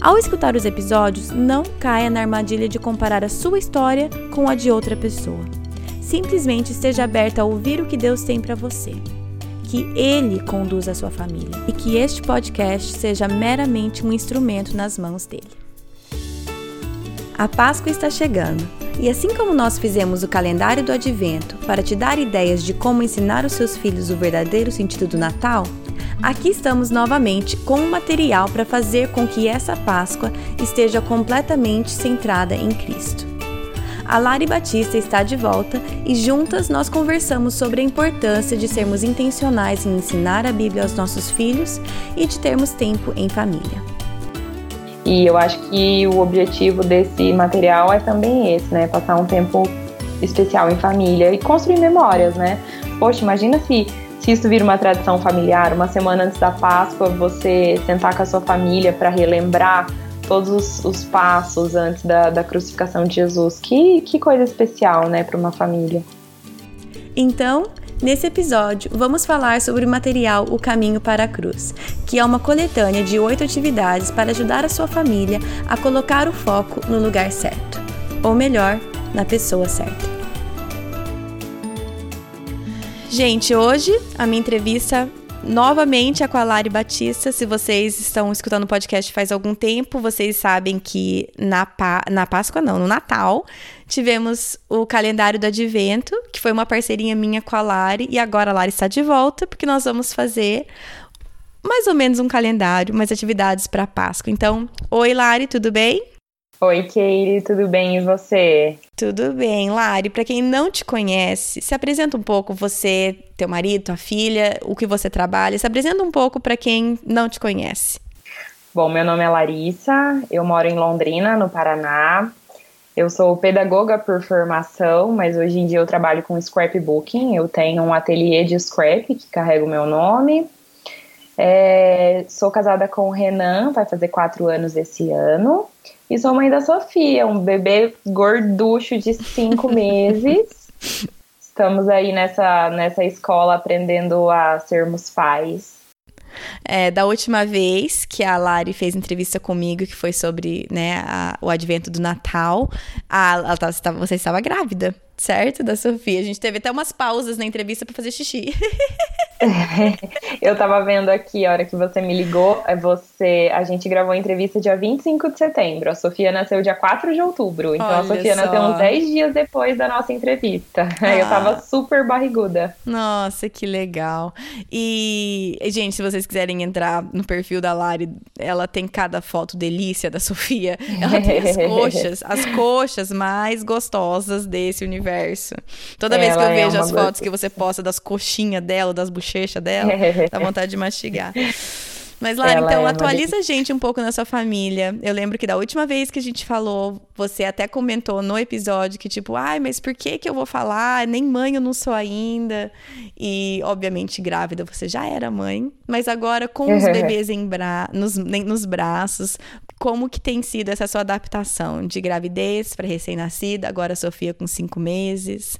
Ao escutar os episódios, não caia na armadilha de comparar a sua história com a de outra pessoa. Simplesmente esteja aberta a ouvir o que Deus tem para você. Que Ele conduza a sua família e que este podcast seja meramente um instrumento nas mãos dele. A Páscoa está chegando e assim como nós fizemos o calendário do Advento para te dar ideias de como ensinar os seus filhos o verdadeiro sentido do Natal, Aqui estamos novamente com um material para fazer com que essa Páscoa esteja completamente centrada em Cristo. A Lari Batista está de volta e juntas nós conversamos sobre a importância de sermos intencionais em ensinar a Bíblia aos nossos filhos e de termos tempo em família. E eu acho que o objetivo desse material é também esse, né? Passar um tempo especial em família e construir memórias, né? Poxa, imagina se se isso vira uma tradição familiar, uma semana antes da Páscoa, você sentar com a sua família para relembrar todos os, os, passos antes da, da crucificação de Jesus. Que, que coisa especial, né, para uma família. Então, Nesse episódio, vamos falar sobre o material O Caminho para a Cruz, que é uma coletânea de oito atividades para ajudar a sua família a colocar o foco no lugar certo, ou melhor, na pessoa certa. Gente, hoje a minha entrevista novamente é com a Lari Batista. Se vocês estão escutando o podcast faz algum tempo, vocês sabem que na, pa na Páscoa, não, no Natal, tivemos o calendário do Advento, que foi uma parceria minha com a Lari, e agora a Lari está de volta, porque nós vamos fazer mais ou menos um calendário, umas atividades para Páscoa. Então, oi Lari, tudo bem? Oi, Keire, tudo bem e você? Tudo bem, Lari. Para quem não te conhece, se apresenta um pouco você, teu marido, tua filha, o que você trabalha. Se apresenta um pouco para quem não te conhece. Bom, meu nome é Larissa, eu moro em Londrina, no Paraná. Eu sou pedagoga por formação, mas hoje em dia eu trabalho com scrapbooking. Eu tenho um ateliê de scrap que carrega o meu nome. É, sou casada com o Renan, vai fazer quatro anos esse ano. E sou mãe da Sofia, um bebê gorducho de cinco meses. Estamos aí nessa, nessa escola aprendendo a sermos pais. É, da última vez que a Lari fez entrevista comigo, que foi sobre né, a, o advento do Natal, a, tava, você estava grávida certo? Da Sofia. A gente teve até umas pausas na entrevista para fazer xixi. eu tava vendo aqui, a hora que você me ligou, é você, a gente gravou a entrevista dia 25 de setembro. A Sofia nasceu dia 4 de outubro. Então Olha a Sofia só. nasceu uns 10 dias depois da nossa entrevista. Ah. Eu tava super barriguda. Nossa, que legal. E, gente, se vocês quiserem entrar no perfil da Lari, ela tem cada foto delícia da Sofia. Ela tem as coxas, as coxas mais gostosas desse universo. Toda vez que eu é vejo as fotos que você posta das coxinhas dela, das bochechas dela, dá vontade de mastigar. Mas, Lara, então é atualiza a gente um pouco na sua família. Eu lembro que da última vez que a gente falou, você até comentou no episódio que, tipo, ai, mas por que que eu vou falar? Nem mãe eu não sou ainda. E, obviamente, grávida você já era mãe. Mas agora, com os bebês em bra nos, nos braços, como que tem sido essa sua adaptação de gravidez para recém-nascida, agora a Sofia com cinco meses?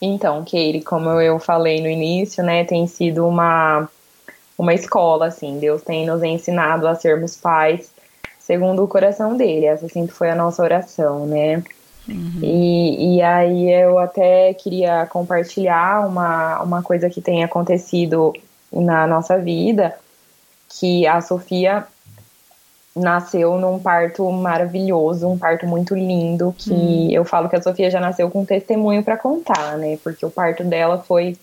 Então, Keire, como eu falei no início, né, tem sido uma, uma escola, assim, Deus tem nos ensinado a sermos pais segundo o coração dele, essa sempre foi a nossa oração, né, Uhum. E, e aí eu até queria compartilhar uma, uma coisa que tem acontecido na nossa vida, que a Sofia nasceu num parto maravilhoso, um parto muito lindo, que hum. eu falo que a Sofia já nasceu com testemunho para contar, né? Porque o parto dela foi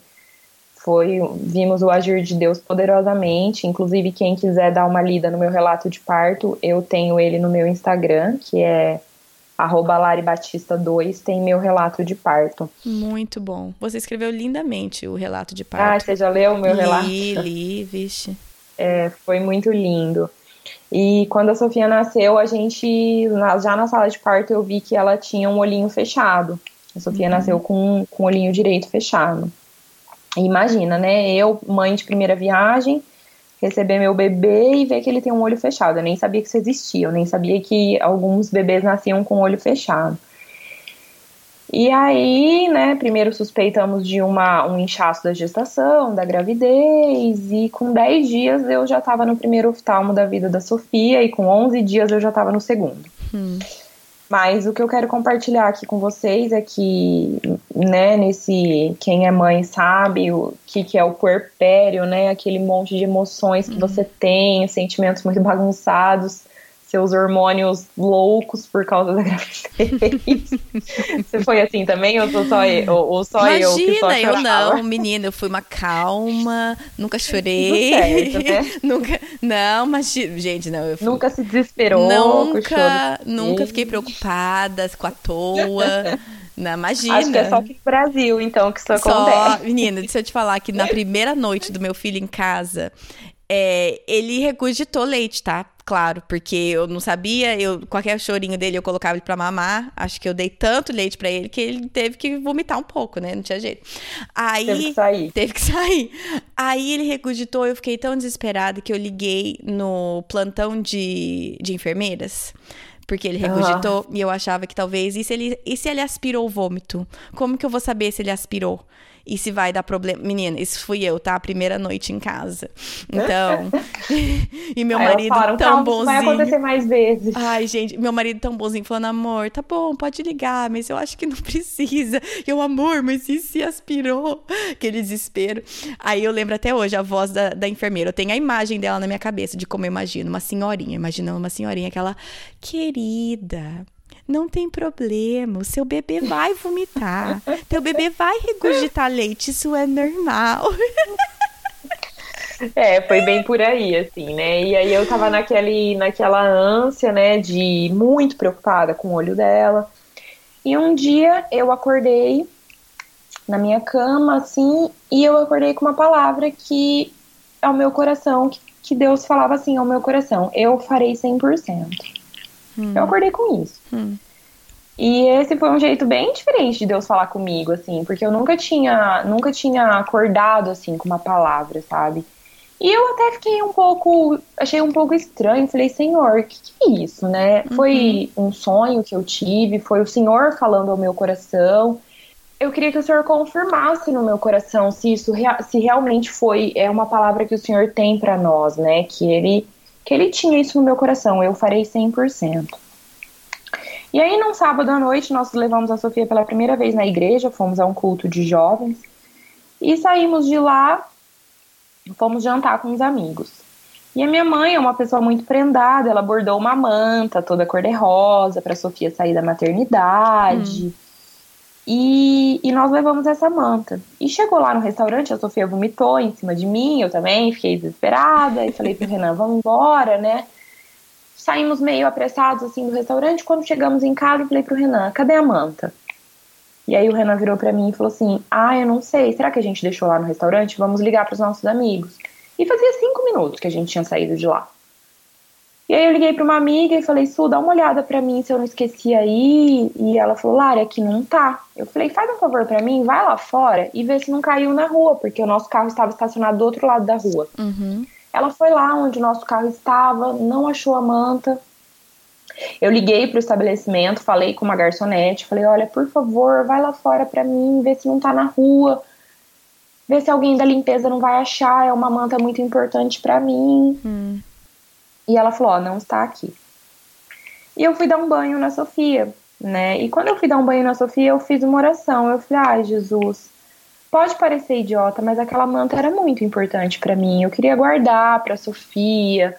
foi vimos o agir de Deus poderosamente, inclusive quem quiser dar uma lida no meu relato de parto, eu tenho ele no meu Instagram, que é laribatista2, tem meu relato de parto. Muito bom. Você escreveu lindamente o relato de parto. Ah, você já leu o meu li, relato? Li, li, vixe. É, foi muito lindo. E quando a Sofia nasceu, a gente, já na sala de parto, eu vi que ela tinha um olhinho fechado. A Sofia uhum. nasceu com, com o olhinho direito fechado. E imagina, né? Eu, mãe de primeira viagem, receber meu bebê e ver que ele tem um olho fechado. Eu nem sabia que isso existia, eu nem sabia que alguns bebês nasciam com o olho fechado. E aí, né, primeiro suspeitamos de uma, um inchaço da gestação, da gravidez, e com 10 dias eu já estava no primeiro oftalmo da vida da Sofia, e com 11 dias eu já estava no segundo. Hum. Mas o que eu quero compartilhar aqui com vocês é que, né, nesse quem é mãe sabe o que, que é o puerpério, né, aquele monte de emoções que uhum. você tem, sentimentos muito bagunçados seus hormônios loucos por causa da gravidez. Você foi assim também ou só eu? Ou, só Imagina, eu que só eu não, menina, eu fui uma calma, nunca chorei. Certo, né? nunca, não, mas gente, não, eu fui, Nunca se desesperou, nunca, nunca fiquei preocupada com a toa. Não, imagina. Acho que é só aqui no Brasil, então, que isso acontece. Só, menina, deixa eu te falar que na primeira noite do meu filho em casa, é, ele regurgitou leite, tá? Claro, porque eu não sabia, eu qualquer chorinho dele eu colocava ele para mamar. Acho que eu dei tanto leite para ele que ele teve que vomitar um pouco, né? Não tinha jeito. Aí teve que sair. Teve que sair. Aí ele regurgitou, eu fiquei tão desesperada que eu liguei no plantão de, de enfermeiras porque ele regurgitou ah. e eu achava que talvez e se ele e se ele aspirou o vômito? Como que eu vou saber se ele aspirou? E se vai dar problema. Menina, isso fui eu, tá? A primeira noite em casa. Então. e meu Aí marido falaram, tão bonzinho. Vai acontecer mais vezes. Ai, gente, meu marido tão bonzinho falando, amor, tá bom, pode ligar, mas eu acho que não precisa. Eu, amor, mas e se aspirou? Aquele desespero. Aí eu lembro até hoje a voz da, da enfermeira. Eu tenho a imagem dela na minha cabeça de como eu imagino. Uma senhorinha, imaginando uma senhorinha, aquela querida não tem problema, o seu bebê vai vomitar. Teu bebê vai regurgitar leite, isso é normal. É, foi bem por aí, assim, né? E aí eu tava naquele, naquela ânsia, né, de muito preocupada com o olho dela. E um dia eu acordei na minha cama, assim, e eu acordei com uma palavra que ao meu coração, que, que Deus falava assim ao meu coração: eu farei 100%. Hum. Eu acordei com isso. Hum. E esse foi um jeito bem diferente de Deus falar comigo, assim, porque eu nunca tinha, nunca tinha acordado assim com uma palavra, sabe? E eu até fiquei um pouco, achei um pouco estranho, falei, Senhor, o que, que, é isso, né? Uhum. Foi um sonho que eu tive, foi o Senhor falando ao meu coração. Eu queria que o Senhor confirmasse no meu coração se isso se realmente foi é uma palavra que o Senhor tem para nós, né? Que ele que ele tinha isso no meu coração. Eu farei 100%. E aí, num sábado à noite, nós levamos a Sofia pela primeira vez na igreja, fomos a um culto de jovens, e saímos de lá, fomos jantar com os amigos. E a minha mãe é uma pessoa muito prendada, ela bordou uma manta toda cor-de-rosa para Sofia sair da maternidade. Hum. E, e, nós levamos essa manta. E chegou lá no restaurante, a Sofia vomitou em cima de mim, eu também fiquei desesperada. E falei pro Renan, vamos embora, né? saímos meio apressados assim do restaurante. Quando chegamos em casa, eu falei pro Renan: cadê a manta? E aí o Renan virou para mim e falou assim: ah, eu não sei, será que a gente deixou lá no restaurante? Vamos ligar para os nossos amigos. E fazia cinco minutos que a gente tinha saído de lá. E aí eu liguei para uma amiga e falei, Su, dá uma olhada para mim se eu não esqueci aí. E ela falou, Lara, aqui não tá. Eu falei, faz um favor para mim, vai lá fora e vê se não caiu na rua, porque o nosso carro estava estacionado do outro lado da rua. Uhum. Ela foi lá onde o nosso carro estava, não achou a manta. Eu liguei para o estabelecimento, falei com uma garçonete, falei: olha, por favor, vai lá fora para mim, vê se não tá na rua, vê se alguém da limpeza não vai achar, é uma manta muito importante para mim. Hum. E ela falou: ó, não está aqui. E eu fui dar um banho na Sofia, né? E quando eu fui dar um banho na Sofia, eu fiz uma oração. Eu falei: ai, Jesus, Pode parecer idiota, mas aquela manta era muito importante para mim. Eu queria guardar para Sofia,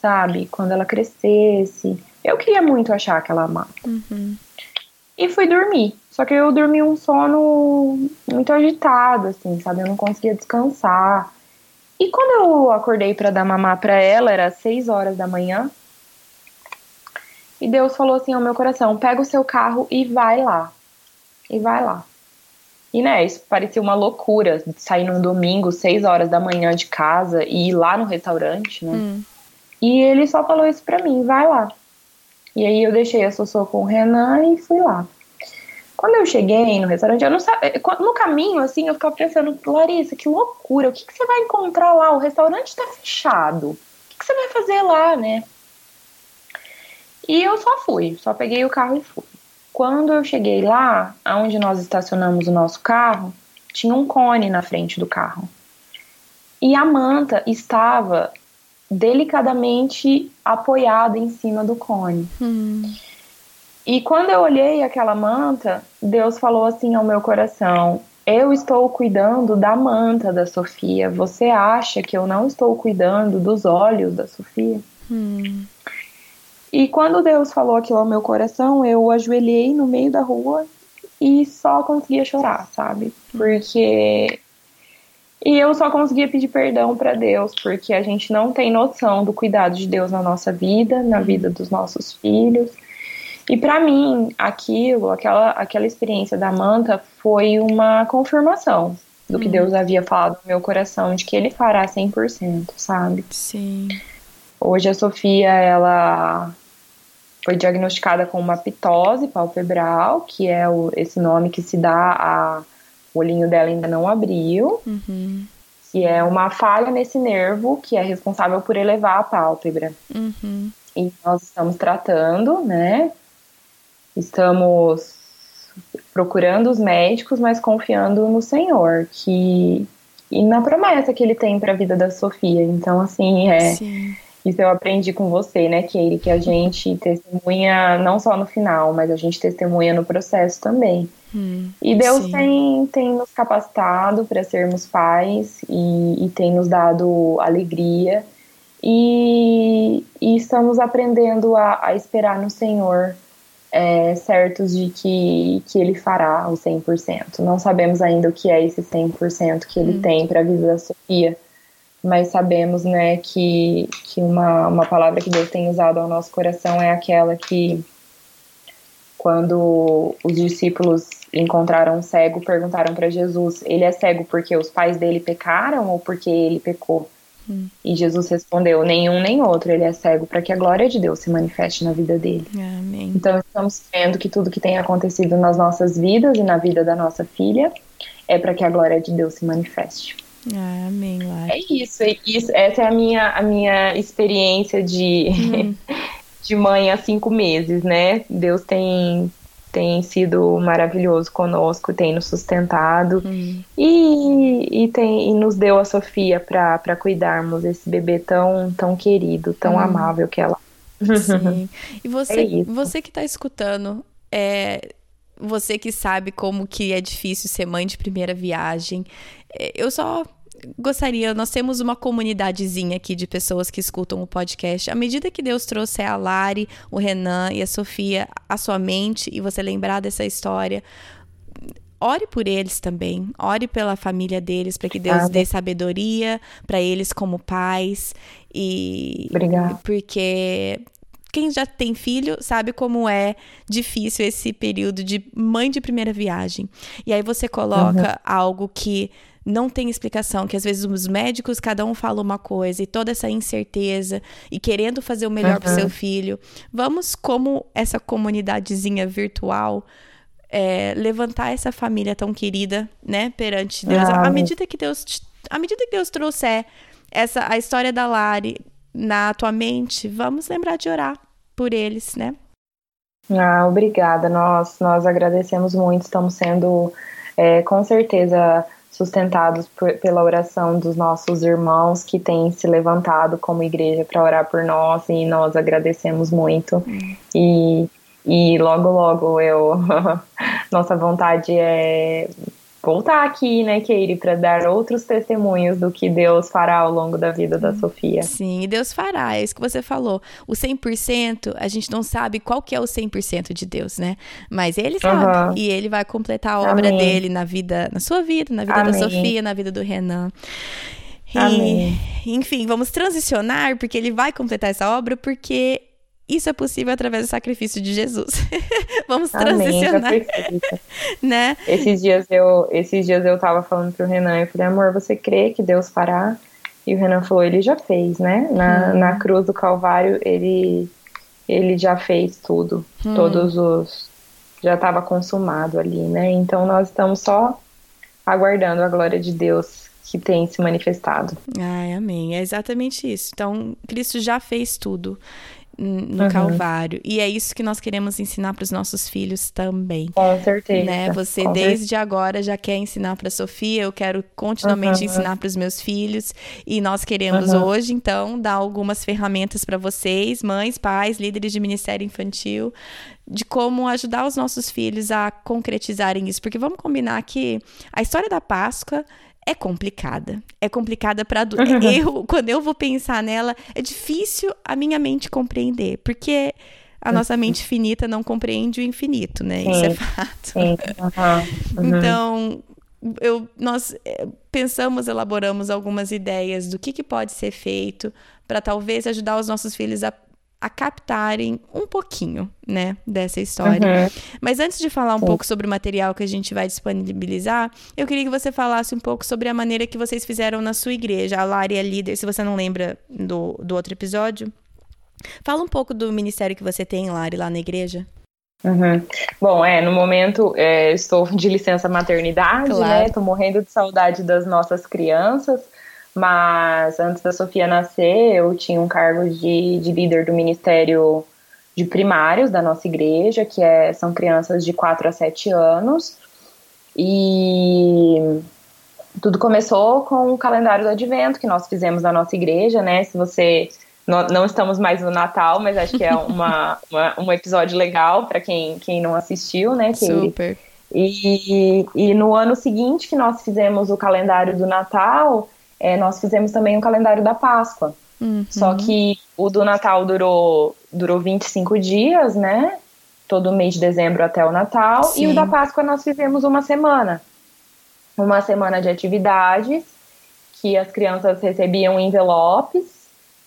sabe? Quando ela crescesse. Eu queria muito achar aquela manta. Uhum. E fui dormir. Só que eu dormi um sono muito agitado, assim, sabe? Eu não conseguia descansar. E quando eu acordei para dar mamar para ela, era seis horas da manhã. E Deus falou assim ao meu coração: pega o seu carro e vai lá. E vai lá. E, né, isso parecia uma loucura, sair num domingo, seis horas da manhã de casa e ir lá no restaurante, né? Hum. E ele só falou isso pra mim, vai lá. E aí eu deixei a Sossô com o Renan e fui lá. Quando eu cheguei no restaurante, eu não sabia, eh, no caminho, assim, eu ficava pensando, Larissa, que loucura, o que, que você vai encontrar lá? O restaurante tá fechado. O que, que você vai fazer lá, né? E eu só fui, só peguei o carro e fui. Quando eu cheguei lá, aonde nós estacionamos o nosso carro, tinha um cone na frente do carro. E a manta estava delicadamente apoiada em cima do cone. Hum. E quando eu olhei aquela manta, Deus falou assim ao meu coração: Eu estou cuidando da manta da Sofia. Você acha que eu não estou cuidando dos olhos da Sofia? Hum. E quando Deus falou aquilo ao meu coração, eu ajoelhei no meio da rua e só conseguia chorar, sabe? Porque e eu só conseguia pedir perdão para Deus, porque a gente não tem noção do cuidado de Deus na nossa vida, na vida dos nossos filhos. E para mim, aquilo, aquela, aquela experiência da manta foi uma confirmação do que hum. Deus havia falado no meu coração, de que ele fará 100%, sabe? Sim. Hoje a Sofia, ela foi diagnosticada com uma pitose palpebral, que é o, esse nome que se dá a o olhinho dela ainda não abriu, uhum. que é uma falha nesse nervo que é responsável por elevar a pálpebra. Uhum. E nós estamos tratando, né? Estamos procurando os médicos, mas confiando no Senhor, que e na promessa que ele tem para a vida da Sofia. Então, assim, é. Sim isso eu aprendi com você, né, Keire, que a gente testemunha não só no final, mas a gente testemunha no processo também. Hum, e Deus tem, tem nos capacitado para sermos pais e, e, tem nos dado alegria e, e estamos aprendendo a, a, esperar no Senhor, é, certos de que, que Ele fará o 100%. Não sabemos ainda o que é esse 100% que Ele hum. tem para a vida da Sofia, mas sabemos né, que, que uma, uma palavra que Deus tem usado ao nosso coração é aquela que, quando os discípulos encontraram um cego, perguntaram para Jesus: ele é cego porque os pais dele pecaram ou porque ele pecou? Hum. E Jesus respondeu: nenhum nem outro, ele é cego para que a glória de Deus se manifeste na vida dele. Amém. Então estamos vendo que tudo que tem acontecido nas nossas vidas e na vida da nossa filha é para que a glória de Deus se manifeste. Amém. É isso, é isso, essa é a minha, a minha experiência de, hum. de mãe há cinco meses, né? Deus tem, tem sido maravilhoso conosco, tem nos sustentado hum. e, e, tem, e nos deu a Sofia para cuidarmos desse bebê tão, tão querido, tão hum. amável que ela Sim. E você, é você que está escutando, é, você que sabe como que é difícil ser mãe de primeira viagem, é, eu só gostaria, nós temos uma comunidadezinha aqui de pessoas que escutam o podcast. À medida que Deus trouxe a Lari, o Renan e a Sofia à sua mente e você lembrar dessa história, ore por eles também. Ore pela família deles para que Deus dê sabedoria para eles como pais e Obrigada. porque quem já tem filho sabe como é difícil esse período de mãe de primeira viagem. E aí você coloca uhum. algo que não tem explicação, que às vezes os médicos, cada um fala uma coisa, e toda essa incerteza, e querendo fazer o melhor uhum. para seu filho. Vamos, como essa comunidadezinha virtual, é, levantar essa família tão querida, né, perante Deus. Ah, à medida que Deus, à medida que Deus trouxer essa a história da Lari na tua mente, vamos lembrar de orar por eles, né? Ah, obrigada. Nós nós agradecemos muito. Estamos sendo é, com certeza sustentados por, pela oração dos nossos irmãos que têm se levantado como igreja para orar por nós e nós agradecemos muito. E, e logo, logo eu. nossa vontade é voltar aqui, né, Keire, para dar outros testemunhos do que Deus fará ao longo da vida da Sofia. Sim, Deus fará, é isso que você falou. O 100%, a gente não sabe qual que é o 100% de Deus, né? Mas ele sabe uhum. e ele vai completar a obra Amém. dele na vida, na sua vida, na vida Amém. da Sofia, na vida do Renan. E, enfim, vamos transicionar porque ele vai completar essa obra porque isso é possível através do sacrifício de Jesus. Vamos transicionar. né? Esses dias eu, esses dias eu tava falando pro Renan, eu falei, amor, você crê que Deus fará? E o Renan falou, ele já fez, né? Na, hum. na cruz do Calvário, ele, ele já fez tudo. Hum. Todos os. Já estava consumado ali, né? Então nós estamos só aguardando a glória de Deus que tem se manifestado. Ai, amém. É exatamente isso. Então, Cristo já fez tudo no uhum. Calvário. E é isso que nós queremos ensinar para os nossos filhos também. Com certeza. Né? Você Com desde certeza. agora já quer ensinar para Sofia, eu quero continuamente uhum. ensinar para os meus filhos e nós queremos uhum. hoje então dar algumas ferramentas para vocês, mães, pais, líderes de ministério infantil, de como ajudar os nossos filhos a concretizarem isso, porque vamos combinar que a história da Páscoa é complicada. É complicada para uhum. eu quando eu vou pensar nela, é difícil a minha mente compreender, porque a nossa uhum. mente finita não compreende o infinito, né? Sim. Isso é fato. Sim. Uhum. Então, eu, nós eh, pensamos, elaboramos algumas ideias do que, que pode ser feito para talvez ajudar os nossos filhos a a captarem um pouquinho, né, dessa história. Uhum. Mas antes de falar um Sim. pouco sobre o material que a gente vai disponibilizar, eu queria que você falasse um pouco sobre a maneira que vocês fizeram na sua igreja. A Lari é líder, se você não lembra do, do outro episódio. Fala um pouco do ministério que você tem, Lari, lá na igreja. Uhum. Bom, é, no momento é, estou de licença maternidade, claro. né? Tô morrendo de saudade das nossas crianças. Mas antes da Sofia nascer, eu tinha um cargo de, de líder do Ministério de Primários da nossa igreja, que é, são crianças de 4 a 7 anos. E tudo começou com o calendário do advento que nós fizemos na nossa igreja, né? Se você. Não, estamos mais no Natal, mas acho que é uma, uma um episódio legal para quem, quem não assistiu, né? Que Super. E, e no ano seguinte que nós fizemos o calendário do Natal, é, nós fizemos também o calendário da Páscoa. Uhum. Só que o do Natal durou, durou 25 dias, né? Todo mês de dezembro até o Natal. Sim. E o da Páscoa nós fizemos uma semana. Uma semana de atividades que as crianças recebiam envelopes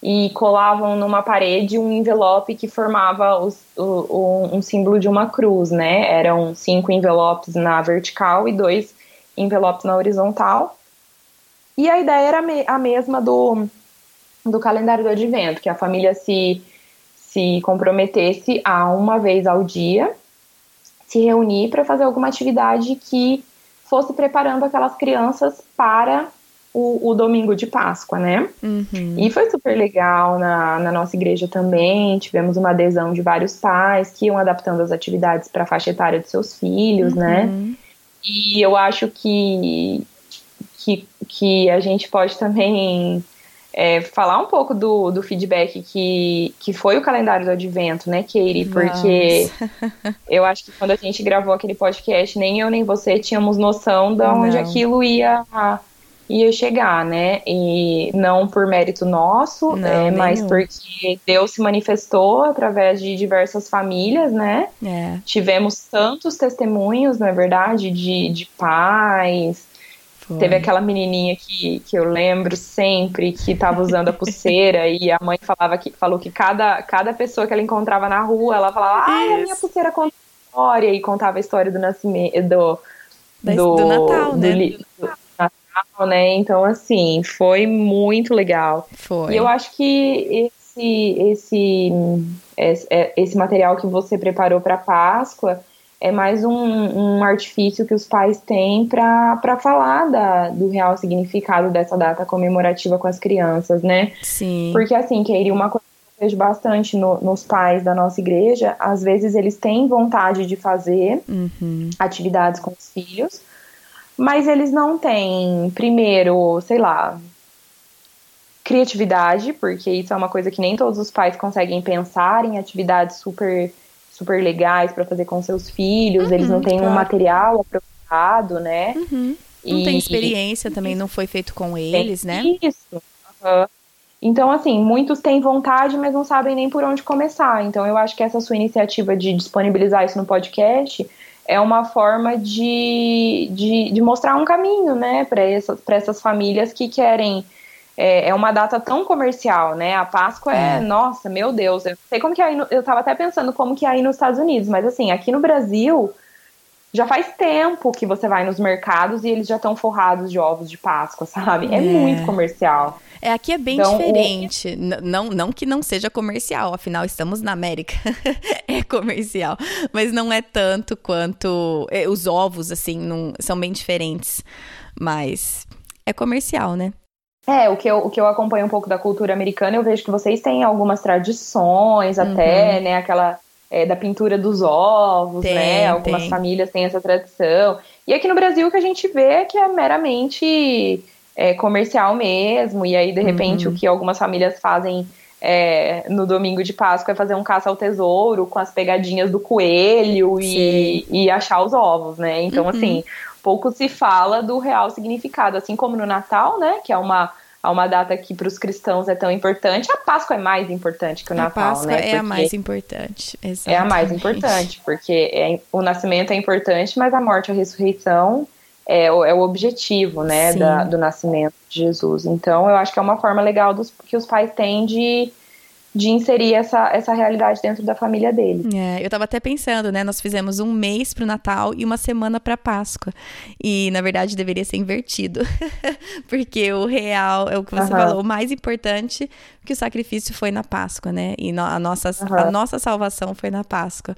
e colavam numa parede um envelope que formava os, o, o, um símbolo de uma cruz, né? Eram cinco envelopes na vertical e dois envelopes na horizontal. E a ideia era a mesma do, do calendário do advento, que a família se, se comprometesse a uma vez ao dia se reunir para fazer alguma atividade que fosse preparando aquelas crianças para o, o domingo de Páscoa, né? Uhum. E foi super legal na, na nossa igreja também. Tivemos uma adesão de vários pais que iam adaptando as atividades para a faixa etária dos seus filhos, né? uhum. né? E eu acho que que, que a gente pode também é, falar um pouco do, do feedback que, que foi o calendário do advento, né, Katie? Porque Nossa. eu acho que quando a gente gravou aquele podcast, nem eu nem você tínhamos noção de onde não. aquilo ia, ia chegar, né? E não por mérito nosso, não, é, mas porque Deus se manifestou através de diversas famílias, né? É. Tivemos tantos testemunhos, não é verdade, de, de pais foi. Teve aquela menininha que, que eu lembro sempre que estava usando a pulseira e a mãe falava que falou que cada, cada pessoa que ela encontrava na rua, ela falava: "Ah, a minha pulseira conta história" e contava a história do nascimento do do, do Natal, do, né? Do, Natal, né? Então assim, foi muito legal. Foi. E eu acho que esse esse esse, esse material que você preparou para Páscoa é mais um, um artifício que os pais têm para falar da, do real significado dessa data comemorativa com as crianças, né? Sim. Porque, assim, Keiri, uma coisa que eu vejo bastante no, nos pais da nossa igreja, às vezes eles têm vontade de fazer uhum. atividades com os filhos, mas eles não têm, primeiro, sei lá, criatividade, porque isso é uma coisa que nem todos os pais conseguem pensar em atividades super super legais para fazer com seus filhos, uhum, eles não têm claro. um material apropriado, né? Uhum. Não e, tem experiência também, não foi feito com eles, né? Isso. Uhum. Então, assim, muitos têm vontade, mas não sabem nem por onde começar. Então, eu acho que essa sua iniciativa de disponibilizar isso no podcast é uma forma de, de, de mostrar um caminho, né, para essas, essas famílias que querem é, é, uma data tão comercial, né? A Páscoa é, é, nossa, meu Deus, eu sei como que é aí no, eu tava até pensando como que é aí nos Estados Unidos, mas assim, aqui no Brasil já faz tempo que você vai nos mercados e eles já estão forrados de ovos de Páscoa, sabe? É, é. muito comercial. É, aqui é bem então, diferente. O... Não, não que não seja comercial, afinal estamos na América. é comercial. Mas não é tanto quanto. É, os ovos, assim, não, são bem diferentes. Mas é comercial, né? É, o que, eu, o que eu acompanho um pouco da cultura americana, eu vejo que vocês têm algumas tradições, até, uhum. né? Aquela é, da pintura dos ovos, tem, né? Algumas tem. famílias têm essa tradição. E aqui no Brasil o que a gente vê é que é meramente é, comercial mesmo. E aí, de repente, uhum. o que algumas famílias fazem é, no domingo de Páscoa é fazer um caça ao tesouro com as pegadinhas do coelho e, e, achar os ovos, né? Então, uhum. assim, pouco se fala do real significado. Assim como no Natal, né? Que é uma uma data que para os cristãos é tão importante, a Páscoa é mais importante que o Natal, a Páscoa né? é a mais importante. Exatamente. É a mais importante, porque é, o nascimento é importante, mas a morte e a ressurreição é, o, é o objetivo, né, da, do nascimento de Jesus. Então, eu acho que é uma forma legal dos, que os pais têm de de inserir essa, essa realidade dentro da família dele. É, eu estava até pensando, né? Nós fizemos um mês para o Natal e uma semana para Páscoa. E, na verdade, deveria ser invertido. Porque o real, é o que você uhum. falou, o mais importante que o sacrifício foi na Páscoa, né? E a nossa, uhum. a nossa salvação foi na Páscoa.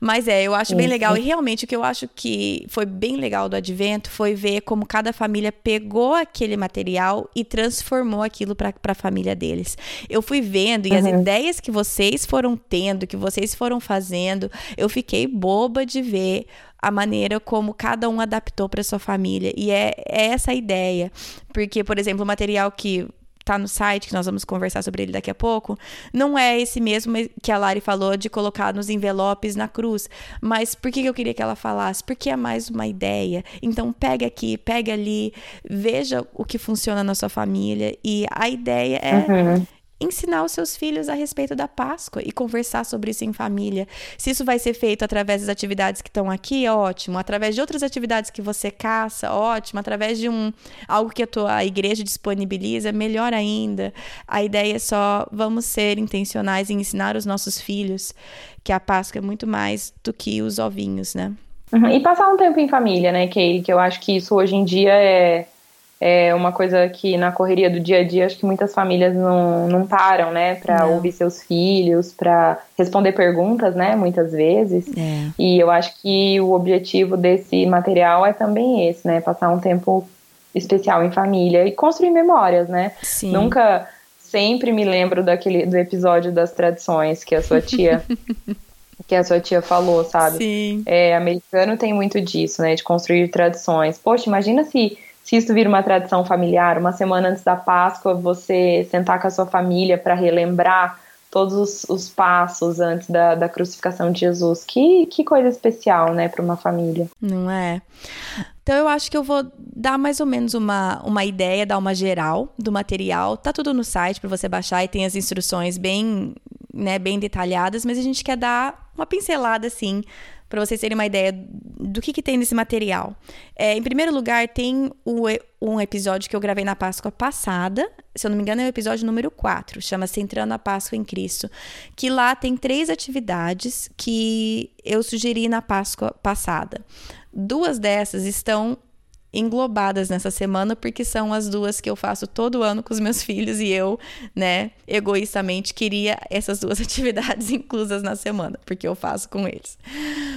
Mas é, eu acho bem legal. E realmente o que eu acho que foi bem legal do advento foi ver como cada família pegou aquele material e transformou aquilo para a família deles. Eu fui vendo e uhum. as ideias que vocês foram tendo, que vocês foram fazendo, eu fiquei boba de ver a maneira como cada um adaptou para sua família. E é, é essa a ideia. Porque, por exemplo, o material que tá no site, que nós vamos conversar sobre ele daqui a pouco, não é esse mesmo que a Lari falou de colocar nos envelopes na cruz. Mas por que eu queria que ela falasse? Porque é mais uma ideia. Então pega aqui, pega ali, veja o que funciona na sua família. E a ideia é uhum ensinar os seus filhos a respeito da Páscoa e conversar sobre isso em família. Se isso vai ser feito através das atividades que estão aqui, ótimo. Através de outras atividades que você caça, ótimo. Através de um algo que a tua igreja disponibiliza, melhor ainda. A ideia é só vamos ser intencionais em ensinar os nossos filhos que a Páscoa é muito mais do que os ovinhos, né? Uhum. E passar um tempo em família, né, Kay? Que eu acho que isso hoje em dia é é uma coisa que na correria do dia a dia acho que muitas famílias não, não param, né, para ouvir seus filhos, para responder perguntas, né, muitas vezes. É. E eu acho que o objetivo desse material é também esse, né, passar um tempo especial em família e construir memórias, né? Sim. Nunca sempre me lembro daquele do episódio das tradições que a sua tia que a sua tia falou, sabe? Sim. É, americano tem muito disso, né, de construir tradições. Poxa, imagina se se isso vira uma tradição familiar, uma semana antes da Páscoa, você sentar com a sua família para relembrar todos os, os, passos antes da, da crucificação de Jesus. Que, que coisa especial, né, para uma família. Não é? Então eu acho que eu vou dar mais ou menos uma, uma ideia, dar uma geral do material. Tá tudo no site para você baixar e tem as instruções bem, né, bem detalhadas, mas a gente quer dar uma pincelada assim para vocês terem uma ideia do que, que tem nesse material. É, em primeiro lugar, tem o, um episódio que eu gravei na Páscoa passada, se eu não me engano, é o episódio número 4, chama-se Entrando a Páscoa em Cristo, que lá tem três atividades que eu sugeri na Páscoa passada. Duas dessas estão englobadas nessa semana, porque são as duas que eu faço todo ano com os meus filhos e eu, né, egoístamente queria essas duas atividades inclusas na semana, porque eu faço com eles.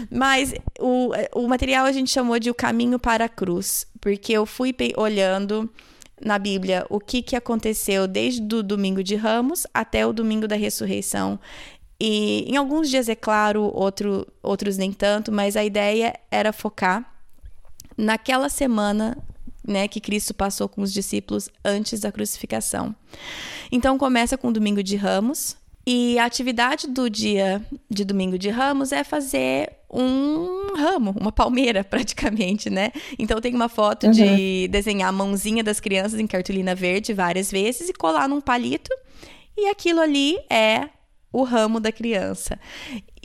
Mas o, o material a gente chamou de O Caminho para a Cruz, porque eu fui olhando na Bíblia o que, que aconteceu desde o domingo de Ramos até o domingo da ressurreição. E em alguns dias é claro, outro, outros nem tanto, mas a ideia era focar naquela semana né, que Cristo passou com os discípulos antes da crucificação. Então começa com o domingo de Ramos, e a atividade do dia de domingo de Ramos é fazer um ramo, uma palmeira, praticamente, né? Então tem uma foto uhum. de desenhar a mãozinha das crianças em cartolina verde várias vezes e colar num palito, e aquilo ali é o ramo da criança.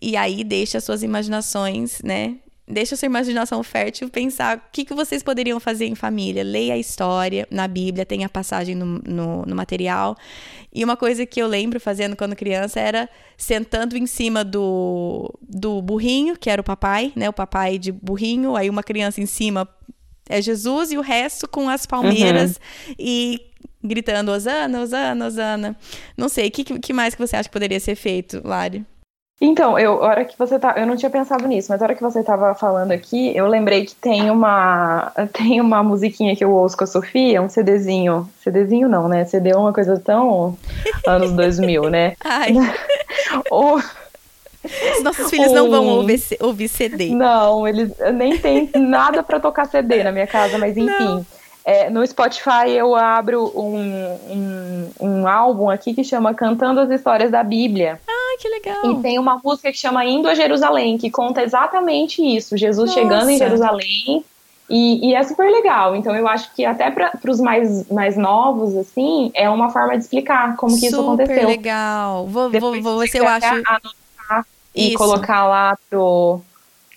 E aí deixa suas imaginações, né, deixa a sua imaginação fértil pensar o que, que vocês poderiam fazer em família. Leia a história na Bíblia, tem a passagem no, no, no, material. E uma coisa que eu lembro fazendo quando criança era sentando em cima do, do burrinho, que era o papai, né? O papai de burrinho, aí uma criança em cima é Jesus e o resto com as palmeiras uhum. e gritando Osana, Osana, Osana. Não sei, o que, que mais que você acha que poderia ser feito, Lari? Então, eu, hora que você tá, eu não tinha pensado nisso, mas a hora que você estava falando aqui, eu lembrei que tem uma tem uma musiquinha que eu ouço com a Sofia, um CDzinho, CDzinho não, né? CD é uma coisa tão anos 2000, né? Ai. o, Os nossos filhos um... não vão ouvir, ouvir CD. Não, eles nem tem nada para tocar CD na minha casa, mas enfim. É, no Spotify eu abro um, um, um, álbum aqui que chama Cantando as Histórias da Bíblia. Ah, que legal! E tem uma música que chama Indo a Jerusalém, que conta exatamente isso: Jesus Nossa. chegando em Jerusalém. E, e, é super legal. Então eu acho que até para os mais, mais novos, assim, é uma forma de explicar como que super isso aconteceu. Super legal. Vou, vou, vou se eu acho. Anotar e isso. colocar lá pro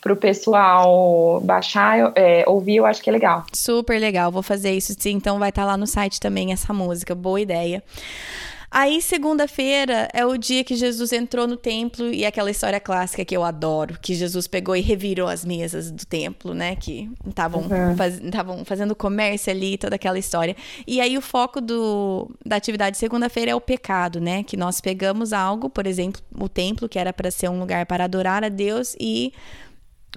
para o pessoal baixar, é, ouvir, eu acho que é legal. Super legal, vou fazer isso sim. Então vai estar tá lá no site também essa música, boa ideia. Aí, segunda-feira é o dia que Jesus entrou no templo e aquela história clássica que eu adoro, que Jesus pegou e revirou as mesas do templo, né? Que estavam uhum. faz, fazendo comércio ali, toda aquela história. E aí, o foco do, da atividade segunda-feira é o pecado, né? Que nós pegamos algo, por exemplo, o templo, que era para ser um lugar para adorar a Deus, e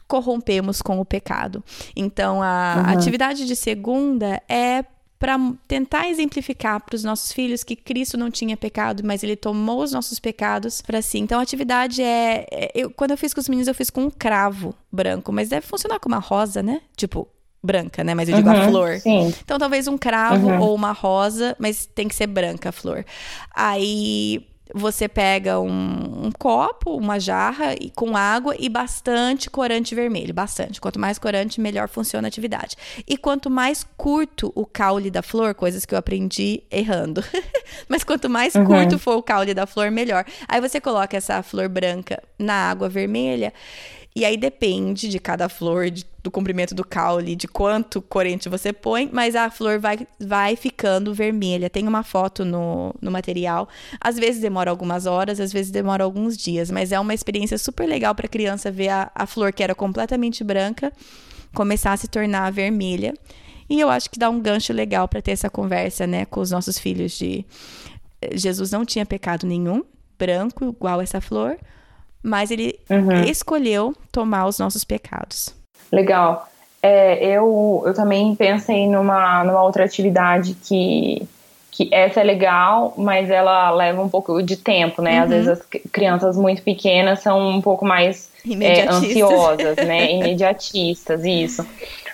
corrompemos com o pecado. Então, a uhum. atividade de segunda é para tentar exemplificar para os nossos filhos que Cristo não tinha pecado, mas ele tomou os nossos pecados para si. Então a atividade é, é, eu, quando eu fiz com os meninos eu fiz com um cravo branco, mas deve funcionar com uma rosa, né? Tipo branca, né? Mas eu digo uhum, a flor. Sim. Então talvez um cravo uhum. ou uma rosa, mas tem que ser branca a flor. Aí você pega um, um, copo, uma jarra e, com água e bastante corante vermelho, bastante. Quanto mais corante, melhor funciona a atividade. E quanto mais curto o caule da flor, coisas que eu aprendi errando. Mas quanto mais uhum. curto for o caule da flor, melhor. Aí você coloca essa flor branca na água vermelha e aí depende de cada flor, de, do comprimento do caule, de quanto corante você põe, mas a flor vai, vai ficando vermelha. Tem uma foto no, no material. Às vezes demora algumas horas, às vezes demora alguns dias, mas é uma experiência super legal para a criança ver a, a flor que era completamente branca começar a se tornar vermelha. E eu acho que dá um gancho legal para ter essa conversa, né, com os nossos filhos de eh, Jesus não tinha pecado nenhum, branco igual essa flor, mas ele uhum. escolheu tomar os nossos pecados. Legal. É, eu, eu também pensei numa, numa outra atividade que, que essa é legal, mas ela leva um pouco de tempo, né? Uhum. Às vezes as crianças muito pequenas são um pouco mais é, ansiosas, né? Imediatistas, isso.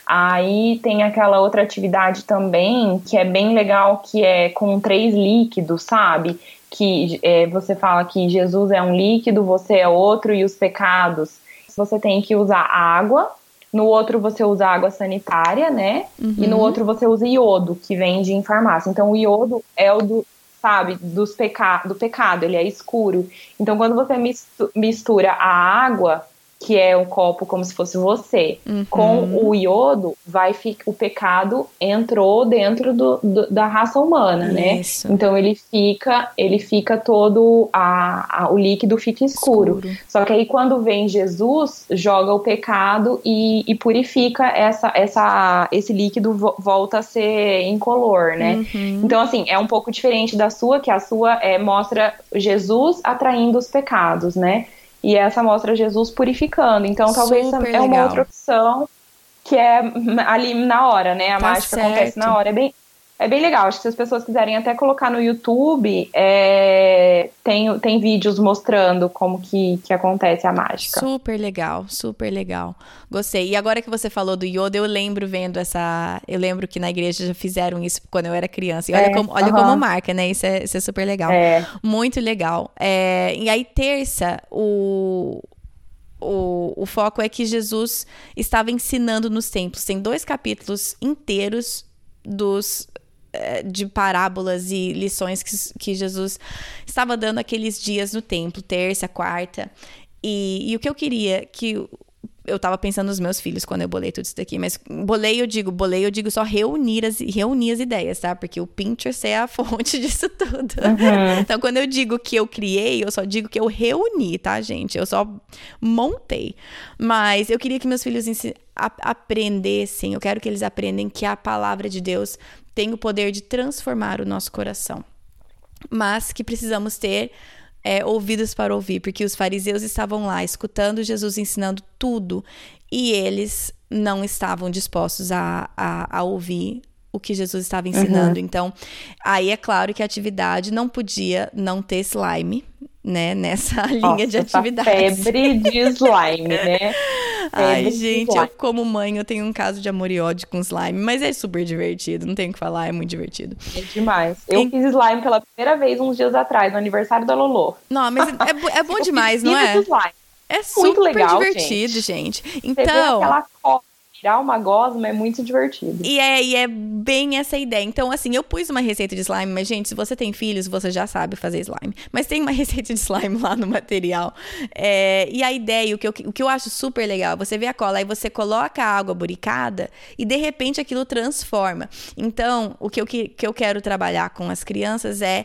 Aí tem aquela outra atividade também que é bem legal, que é com três líquidos, sabe? que é, você fala que Jesus é um líquido, você é outro, e os pecados, você tem que usar água, no outro você usa água sanitária, né? Uhum. E no outro você usa iodo, que vende em farmácia. Então o iodo é o do, sabe, dos peca do pecado, ele é escuro. Então quando você mistura a água que é um copo como se fosse você, uhum. com o iodo, vai ficar o pecado entrou dentro do, do, da raça humana, né? Isso. né? Então ele fica, ele fica todo a, a, o líquido fica escuro. escuro. Só que aí quando vem Jesus, joga o pecado e, e purifica essa, essa, esse líquido volta a ser incolor, né? Uhum. Então assim é um pouco diferente da sua, que a sua é, mostra Jesus atraindo os pecados, né? E essa mostra Jesus purificando. Então, talvez Super é uma legal. outra opção que é ali na hora, né? A tá mágica certo. acontece na hora. É bem, é bem legal. Acho que se as pessoas quiserem até colocar no YouTube, é, tem, tem vídeos mostrando como que, que acontece a mágica. Super legal, super legal. Gostei. E agora que você falou do Yoda, eu lembro vendo essa. Eu lembro que na igreja já fizeram isso quando eu era criança. E olha, é, como, olha uh -huh. como marca, né? Isso é, isso é super legal. É. Muito legal. É, e aí, terça, o, o, o, foco é que Jesus estava ensinando nos templos. Tem dois capítulos inteiros dos de parábolas e lições que, que Jesus estava dando aqueles dias no templo, terça, quarta. E, e o que eu queria que eu tava pensando nos meus filhos quando eu bolei tudo isso daqui, mas bolei, eu digo, bolei, eu digo só reunir as, reunir as ideias, tá? Porque o Pinterest é a fonte disso tudo. Uhum. Então, quando eu digo que eu criei, eu só digo que eu reuni, tá, gente? Eu só montei. Mas eu queria que meus filhos aprendessem, eu quero que eles aprendam que a palavra de Deus tem o poder de transformar o nosso coração. Mas que precisamos ter é, ouvidos para ouvir, porque os fariseus estavam lá escutando Jesus ensinando tudo e eles não estavam dispostos a, a, a ouvir o que Jesus estava ensinando. Uhum. Então, aí é claro que a atividade não podia não ter slime, né? Nessa linha Nossa, de atividade. Febre de slime, né? Ai, gente, eu como mãe, eu tenho um caso de amor e ódio com slime, mas é super divertido, não tenho o que falar, é muito divertido. É demais. Eu fiz slime pela primeira vez uns dias atrás, no aniversário da Lolo. Não, mas é, é bom demais, não é? É super legal, divertido, gente. gente. Então. Você aquela tirar uma gosma é muito divertido. E é, e é bem essa ideia. Então, assim, eu pus uma receita de slime, mas, gente, se você tem filhos, você já sabe fazer slime. Mas tem uma receita de slime lá no material. É, e a ideia, o que, eu, o que eu acho super legal, você vê a cola, aí você coloca a água buricada e de repente aquilo transforma. Então, o que eu, que, que eu quero trabalhar com as crianças é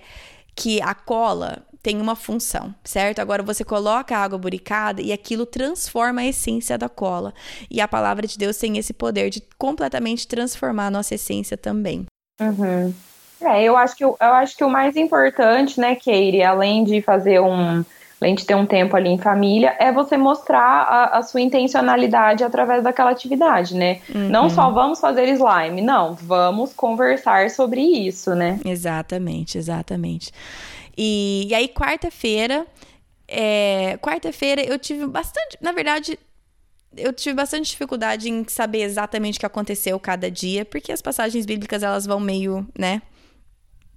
que a cola tem uma função, certo? Agora você coloca a água buricada e aquilo transforma a essência da cola. E a palavra de Deus tem esse poder de completamente transformar a nossa essência também. Uhum. É, eu acho que eu acho que o mais importante, né, Keire, além de fazer um, além de ter um tempo ali em família, é você mostrar a, a sua intencionalidade através daquela atividade, né? Uhum. Não só vamos fazer slime, não, vamos conversar sobre isso, né? Exatamente, exatamente. E, e aí, quarta-feira, é, quarta-feira eu tive bastante, na verdade, eu tive bastante dificuldade em saber exatamente o que aconteceu cada dia, porque as passagens bíblicas elas vão meio, né?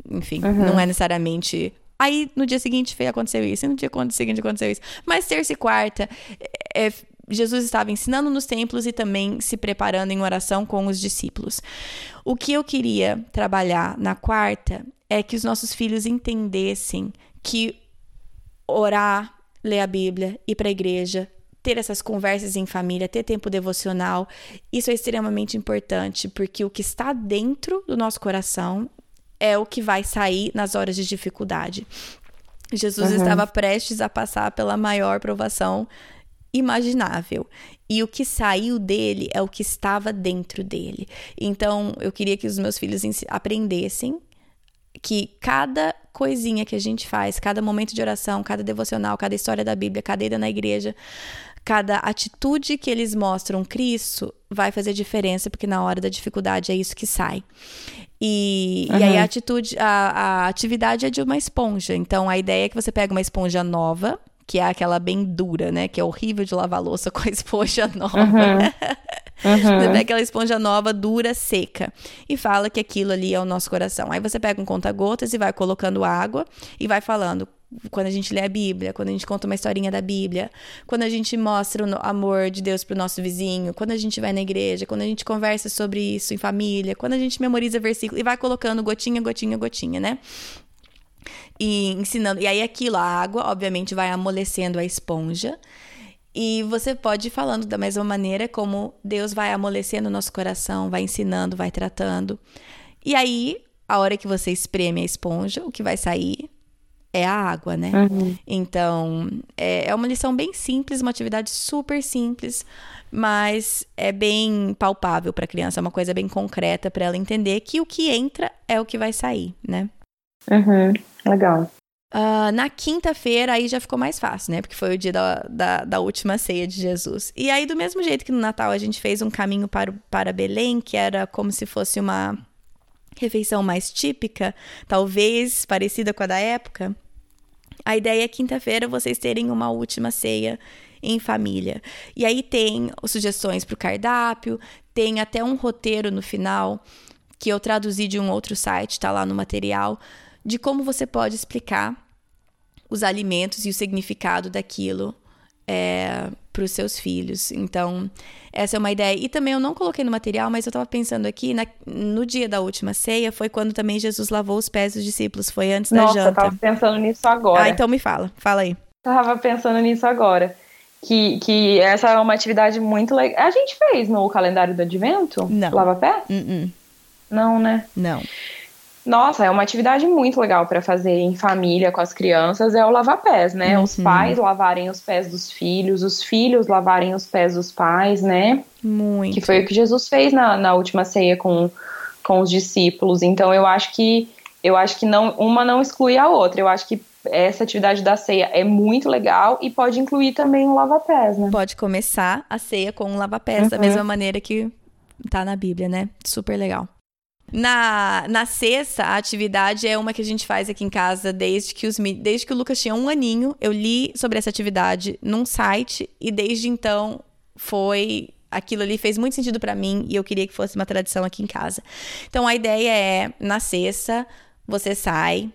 Enfim, uhum. não é necessariamente. Aí no dia seguinte foi aconteceu isso, e no dia seguinte aconteceu isso. Mas terça e quarta, é, é, Jesus estava ensinando nos templos e também se preparando em oração com os discípulos. O que eu queria trabalhar na quarta é que os nossos filhos entendessem que orar, ler a Bíblia, ir para a igreja, ter essas conversas em família, ter tempo devocional, isso é extremamente importante, porque o que está dentro do nosso coração é o que vai sair nas horas de dificuldade. Jesus uhum. estava prestes a passar pela maior provação imaginável. E o que saiu dele é o que estava dentro dele. Então, eu queria que os meus filhos aprendessem que cada coisinha que a gente faz, cada momento de oração, cada devocional, cada história da Bíblia, cada ida na igreja, cada atitude que eles mostram Cristo vai fazer diferença, porque na hora da dificuldade é isso que sai. E, uhum. e aí a atitude, a, a atividade é de uma esponja. Então a ideia é que você pega uma esponja nova, que é aquela bem dura, né? Que é horrível de lavar louça com a esponja nova. Uhum. Uhum. Aquela esponja nova, dura, seca. E fala que aquilo ali é o nosso coração. Aí você pega um conta-gotas e vai colocando água e vai falando. Quando a gente lê a Bíblia, quando a gente conta uma historinha da Bíblia, quando a gente mostra o amor de Deus pro nosso vizinho, quando a gente vai na igreja, quando a gente conversa sobre isso em família, quando a gente memoriza versículo e vai colocando gotinha, gotinha, gotinha, né? E ensinando. E aí aquilo, a água, obviamente, vai amolecendo a esponja. E você pode ir falando da mesma maneira como Deus vai amolecendo o nosso coração, vai ensinando, vai tratando. E aí, a hora que você espreme a esponja, o que vai sair é a água, né? Uhum. Então, é, é uma lição bem simples, uma atividade super simples, mas é bem palpável para a criança, é uma coisa bem concreta para ela entender que o que entra é o que vai sair, né? Uhum. Legal. Uh, na quinta-feira, aí já ficou mais fácil, né? Porque foi o dia da, da, da, última ceia de Jesus. E aí, do mesmo jeito que no Natal a gente fez um caminho para, para Belém, que era como se fosse uma refeição mais típica, talvez parecida com a da época, a ideia é quinta-feira vocês terem uma última ceia em família. E aí tem sugestões para o cardápio, tem até um roteiro no final que eu traduzi de um outro site, tá lá no material, de como você pode explicar os alimentos e o significado daquilo é, para os seus filhos. Então, essa é uma ideia. E também eu não coloquei no material, mas eu estava pensando aqui, na, no dia da última ceia, foi quando também Jesus lavou os pés dos discípulos, foi antes Nossa, da janta. Nossa, eu estava pensando nisso agora. Ah, então me fala, fala aí. Tava pensando nisso agora. que, que essa é uma atividade muito legal. A gente fez no calendário do advento? Não. Lava pé? Uh -uh. Não, né? Não. Nossa, é uma atividade muito legal para fazer em família com as crianças, é o lavar pés, né? Uhum. Os pais lavarem os pés dos filhos, os filhos lavarem os pés dos pais, né? Muito. Que foi o que Jesus fez na, na última ceia com, com os discípulos. Então eu acho que eu acho que não uma não exclui a outra. Eu acho que essa atividade da ceia é muito legal e pode incluir também o lava-pés, né? Pode começar a ceia com um lava-pés, Uhum. da mesma maneira que tá na Bíblia, né? Super legal. Na, na sexta, a atividade é uma que a gente faz aqui em casa desde que, os, desde que o Lucas tinha um aninho. Eu li sobre essa atividade num site e desde então foi. Aquilo ali fez muito sentido pra mim e eu queria que fosse uma tradição aqui em casa. Então a ideia é, na sexta, você sai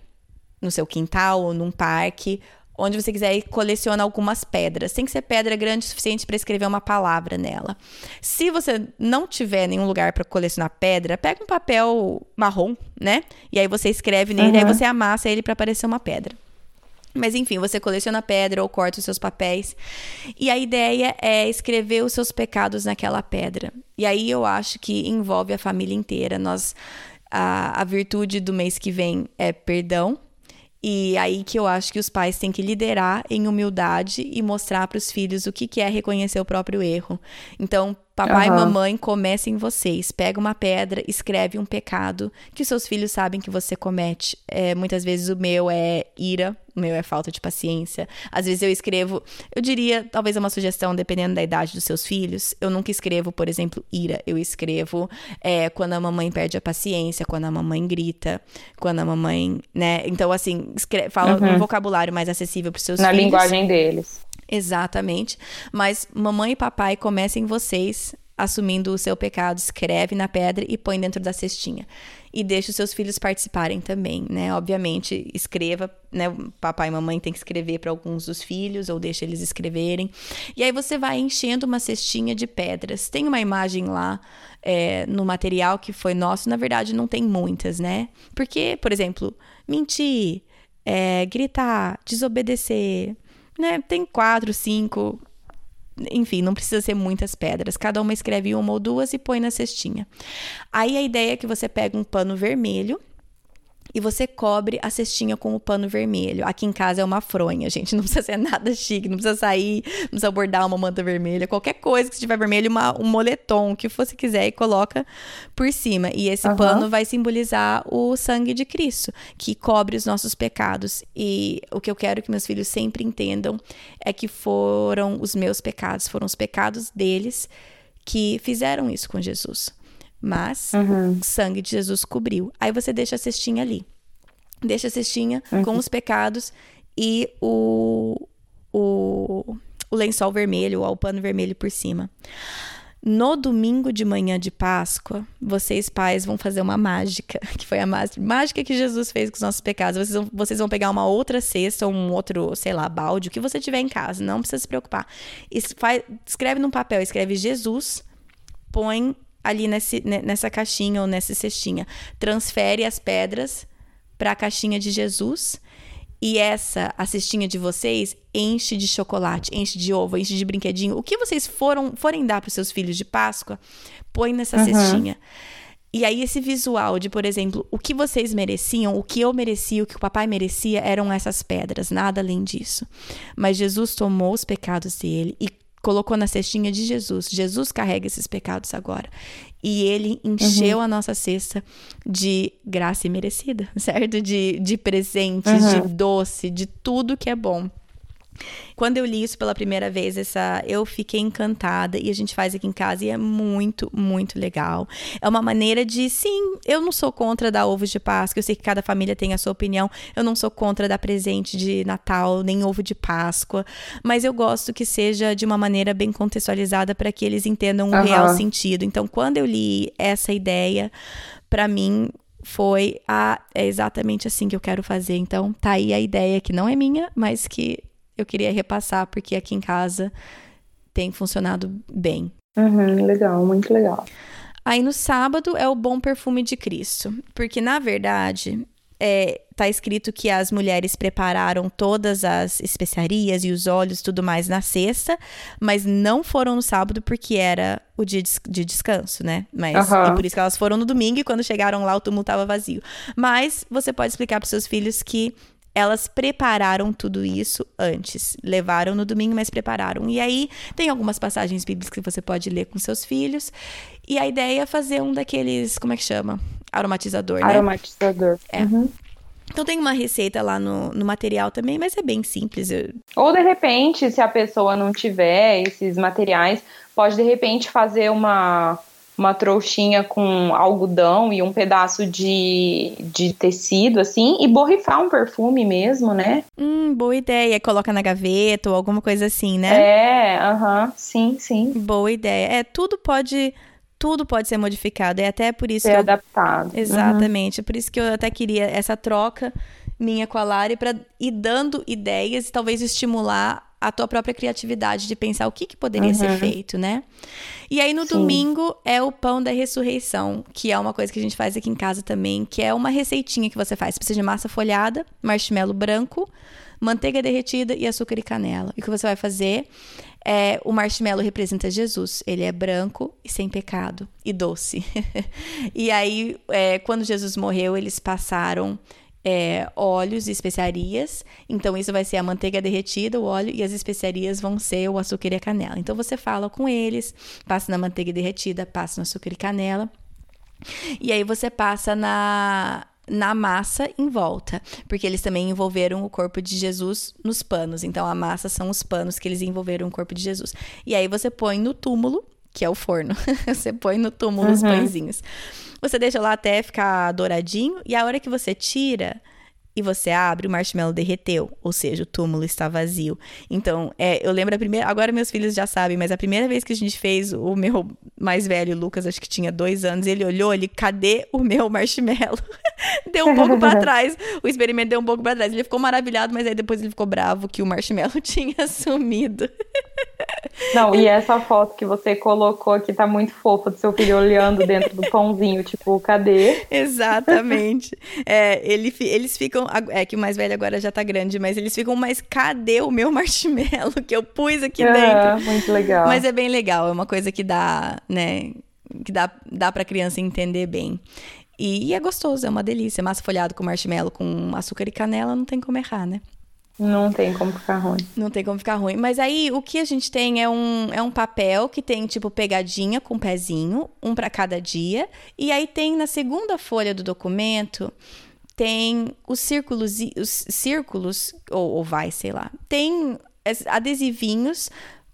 no seu quintal ou num parque, onde você quiser e coleciona algumas pedras. Tem que ser pedra grande o suficiente para escrever uma palavra nela. Se você não tiver nenhum lugar para colecionar pedra, pega um papel marrom, né? E aí você escreve nele, aí Uhum. você amassa ele para parecer uma pedra. Mas enfim, você coleciona pedra ou corta os seus papéis. E a ideia é escrever os seus pecados naquela pedra. E aí eu acho que envolve a família inteira. Nós a, a virtude do mês que vem é perdão. E aí que eu acho que os pais têm que liderar em humildade e mostrar para os filhos o que, que é reconhecer o próprio erro. Então, papai e Aham. mamãe, comecem vocês. Pega uma pedra, escreve um pecado que seus filhos sabem que você comete. É, muitas vezes o meu é ira, o meu é falta de paciência. Às vezes eu escrevo, eu diria, talvez é uma sugestão, dependendo da idade dos seus filhos. Eu nunca escrevo, por exemplo, ira. Eu escrevo é, quando a mamãe perde a paciência, quando a mamãe grita, quando a mamãe, né? Então, assim, escreve, fala um vocabulário mais acessível para seus Na filhos. linguagem deles. Exatamente. Mas mamãe e papai comecem vocês assumindo o seu pecado, escreve na pedra e põe dentro da cestinha. E deixa os seus filhos participarem também, né? Obviamente, escreva, né? Papai e mamãe tem que escrever para alguns dos filhos ou deixa eles escreverem. E aí você vai enchendo uma cestinha de pedras. Tem uma imagem lá é, no material que foi nosso, na verdade não tem muitas, né? Porque, por exemplo, mentir, é, gritar, desobedecer, né? Tem quatro, cinco. Enfim, não precisa ser muitas pedras. Cada uma escreve uma ou duas e põe na cestinha. Aí a ideia é que você pega um pano vermelho e você cobre a cestinha com o pano vermelho. Aqui em casa é uma fronha, gente. Não precisa ser nada chique, não precisa sair, não precisa bordar uma manta vermelha. Qualquer coisa que estiver vermelho, uma, um moletom, o que você quiser, e coloca por cima. E esse Aham. pano vai simbolizar o sangue de Cristo, que cobre os nossos pecados. E o que eu quero que meus filhos sempre entendam é que foram os meus pecados, foram os pecados deles que fizeram isso com Jesus. Mas o sangue de Jesus cobriu. Aí você deixa a cestinha ali. Deixa a cestinha com os pecados e o, o, o lençol vermelho, ou o pano vermelho por cima. No domingo de manhã de Páscoa, vocês pais vão fazer uma mágica, que foi a má- mágica que Jesus fez com os nossos pecados. Vocês vão, vocês vão pegar uma outra cesta, um outro, sei lá, balde, o que você tiver em casa, não precisa se preocupar. Escreve num papel, escreve Jesus, põe ali nesse, ne- nessa caixinha ou nessa cestinha. Transfere as pedras para a caixinha de Jesus. E essa, a cestinha de vocês, enche de chocolate, enche de ovo, enche de brinquedinho. O que vocês foram, forem dar para os seus filhos de Páscoa, põe nessa cestinha. E aí, esse visual de, por exemplo, o que vocês mereciam, o que eu merecia, o que o papai merecia, eram essas pedras, nada além disso. Mas Jesus tomou os pecados dele e colocou na cestinha de Jesus. Jesus carrega esses pecados agora. E ele encheu a nossa cesta de graça imerecida, certo? De, de presentes, de doce, de tudo que é bom. Quando eu li isso pela primeira vez, essa, eu fiquei encantada e a gente faz aqui em casa e é muito, muito legal. É uma maneira de, sim, eu não sou contra dar ovos de Páscoa, eu sei que cada família tem a sua opinião. Eu não sou contra dar presente de Natal, nem ovo de Páscoa, mas eu gosto que seja de uma maneira bem contextualizada para que eles entendam o Aham. real sentido. Então, quando eu li essa ideia, para mim foi a é exatamente assim que eu quero fazer. Então, tá aí a ideia que não é minha, mas que eu queria repassar porque aqui em casa tem funcionado bem. Uhum, legal, muito legal. Aí no sábado é o bom perfume de Cristo, porque na verdade é, tá escrito que as mulheres prepararam todas as especiarias e os óleos tudo mais na sexta, mas não foram no sábado porque era o dia de descanso, né? Mas uhum. e por isso que elas foram no domingo e quando chegaram lá o túmulo estava vazio. Mas você pode explicar para seus filhos que elas prepararam tudo isso antes. Levaram no domingo, mas prepararam. E aí tem algumas passagens bíblicas que você pode ler com seus filhos. E a ideia é fazer um daqueles, como é que chama? Aromatizador, né? Aromatizador. É. Uhum. Então tem uma receita lá no, no material também, mas é bem simples. Ou de repente, se a pessoa não tiver esses materiais, pode de repente fazer uma uma trouxinha com algodão e um pedaço de, de tecido, assim, e borrifar um perfume mesmo, né? Hum, boa ideia. Coloca na gaveta ou alguma coisa assim, né? É, aham, uh -huh. sim, sim. Boa ideia. É, tudo pode tudo pode ser modificado. É até por isso ser que. adaptado. Eu... Exatamente. Uhum. Por isso que eu até queria essa troca minha com a Lari para ir dando ideias e talvez estimular a tua própria criatividade de pensar o que, que poderia uhum. ser feito, né? E aí no Sim. domingo é o pão da ressurreição, que é uma coisa que a gente faz aqui em casa também, que é uma receitinha que você faz. Você precisa de massa folhada, marshmallow branco, manteiga derretida e açúcar e canela. E o que você vai fazer é o marshmallow representa Jesus. Ele é branco e sem pecado e doce. e aí, é, quando Jesus morreu, eles passaram é, óleos e especiarias. Então, isso vai ser a manteiga derretida, o óleo, e as especiarias vão ser o açúcar e a canela. Então, você fala com eles, passa na manteiga derretida, passa no açúcar e canela. E aí você passa na, na massa em volta, porque eles também envolveram o corpo de Jesus nos panos. Então a massa são os panos que eles envolveram o corpo de Jesus. E aí você põe no túmulo, que é o forno. você põe no túmulo uhum. os pãezinhos. Você deixa lá até ficar douradinho e a hora que você tira e você abre, o marshmallow derreteu, ou seja, o túmulo está vazio. Então, é, eu lembro a primeira. Agora meus filhos já sabem, mas a primeira vez que a gente fez, o meu mais velho, Lucas, acho que tinha dois anos, ele olhou, ele, cadê o meu marshmallow? deu um pouco para trás. O experimento deu um pouco para trás. Ele ficou maravilhado, mas aí depois ele ficou bravo que o marshmallow tinha sumido. Não, e essa foto que você colocou aqui tá muito fofa do seu filho olhando dentro do pãozinho, tipo, cadê? Exatamente. É, ele, eles ficam. É que o mais velho agora já tá grande, mas eles ficam, mas cadê o meu marshmallow que eu pus aqui é, dentro? Muito legal. Mas é bem legal, é uma coisa que dá, né? Que dá, dá pra criança entender bem. E, e é gostoso, é uma delícia. Massa folhada com marshmallow, com açúcar e canela, não tem como errar, né? Não tem como ficar ruim. Não tem como ficar ruim. Mas aí o que a gente tem é um, é um papel que tem tipo pegadinha com pezinho, um para cada dia. E aí tem na segunda folha do documento tem os círculos, os círculos ou, vai, sei lá. Tem adesivinhos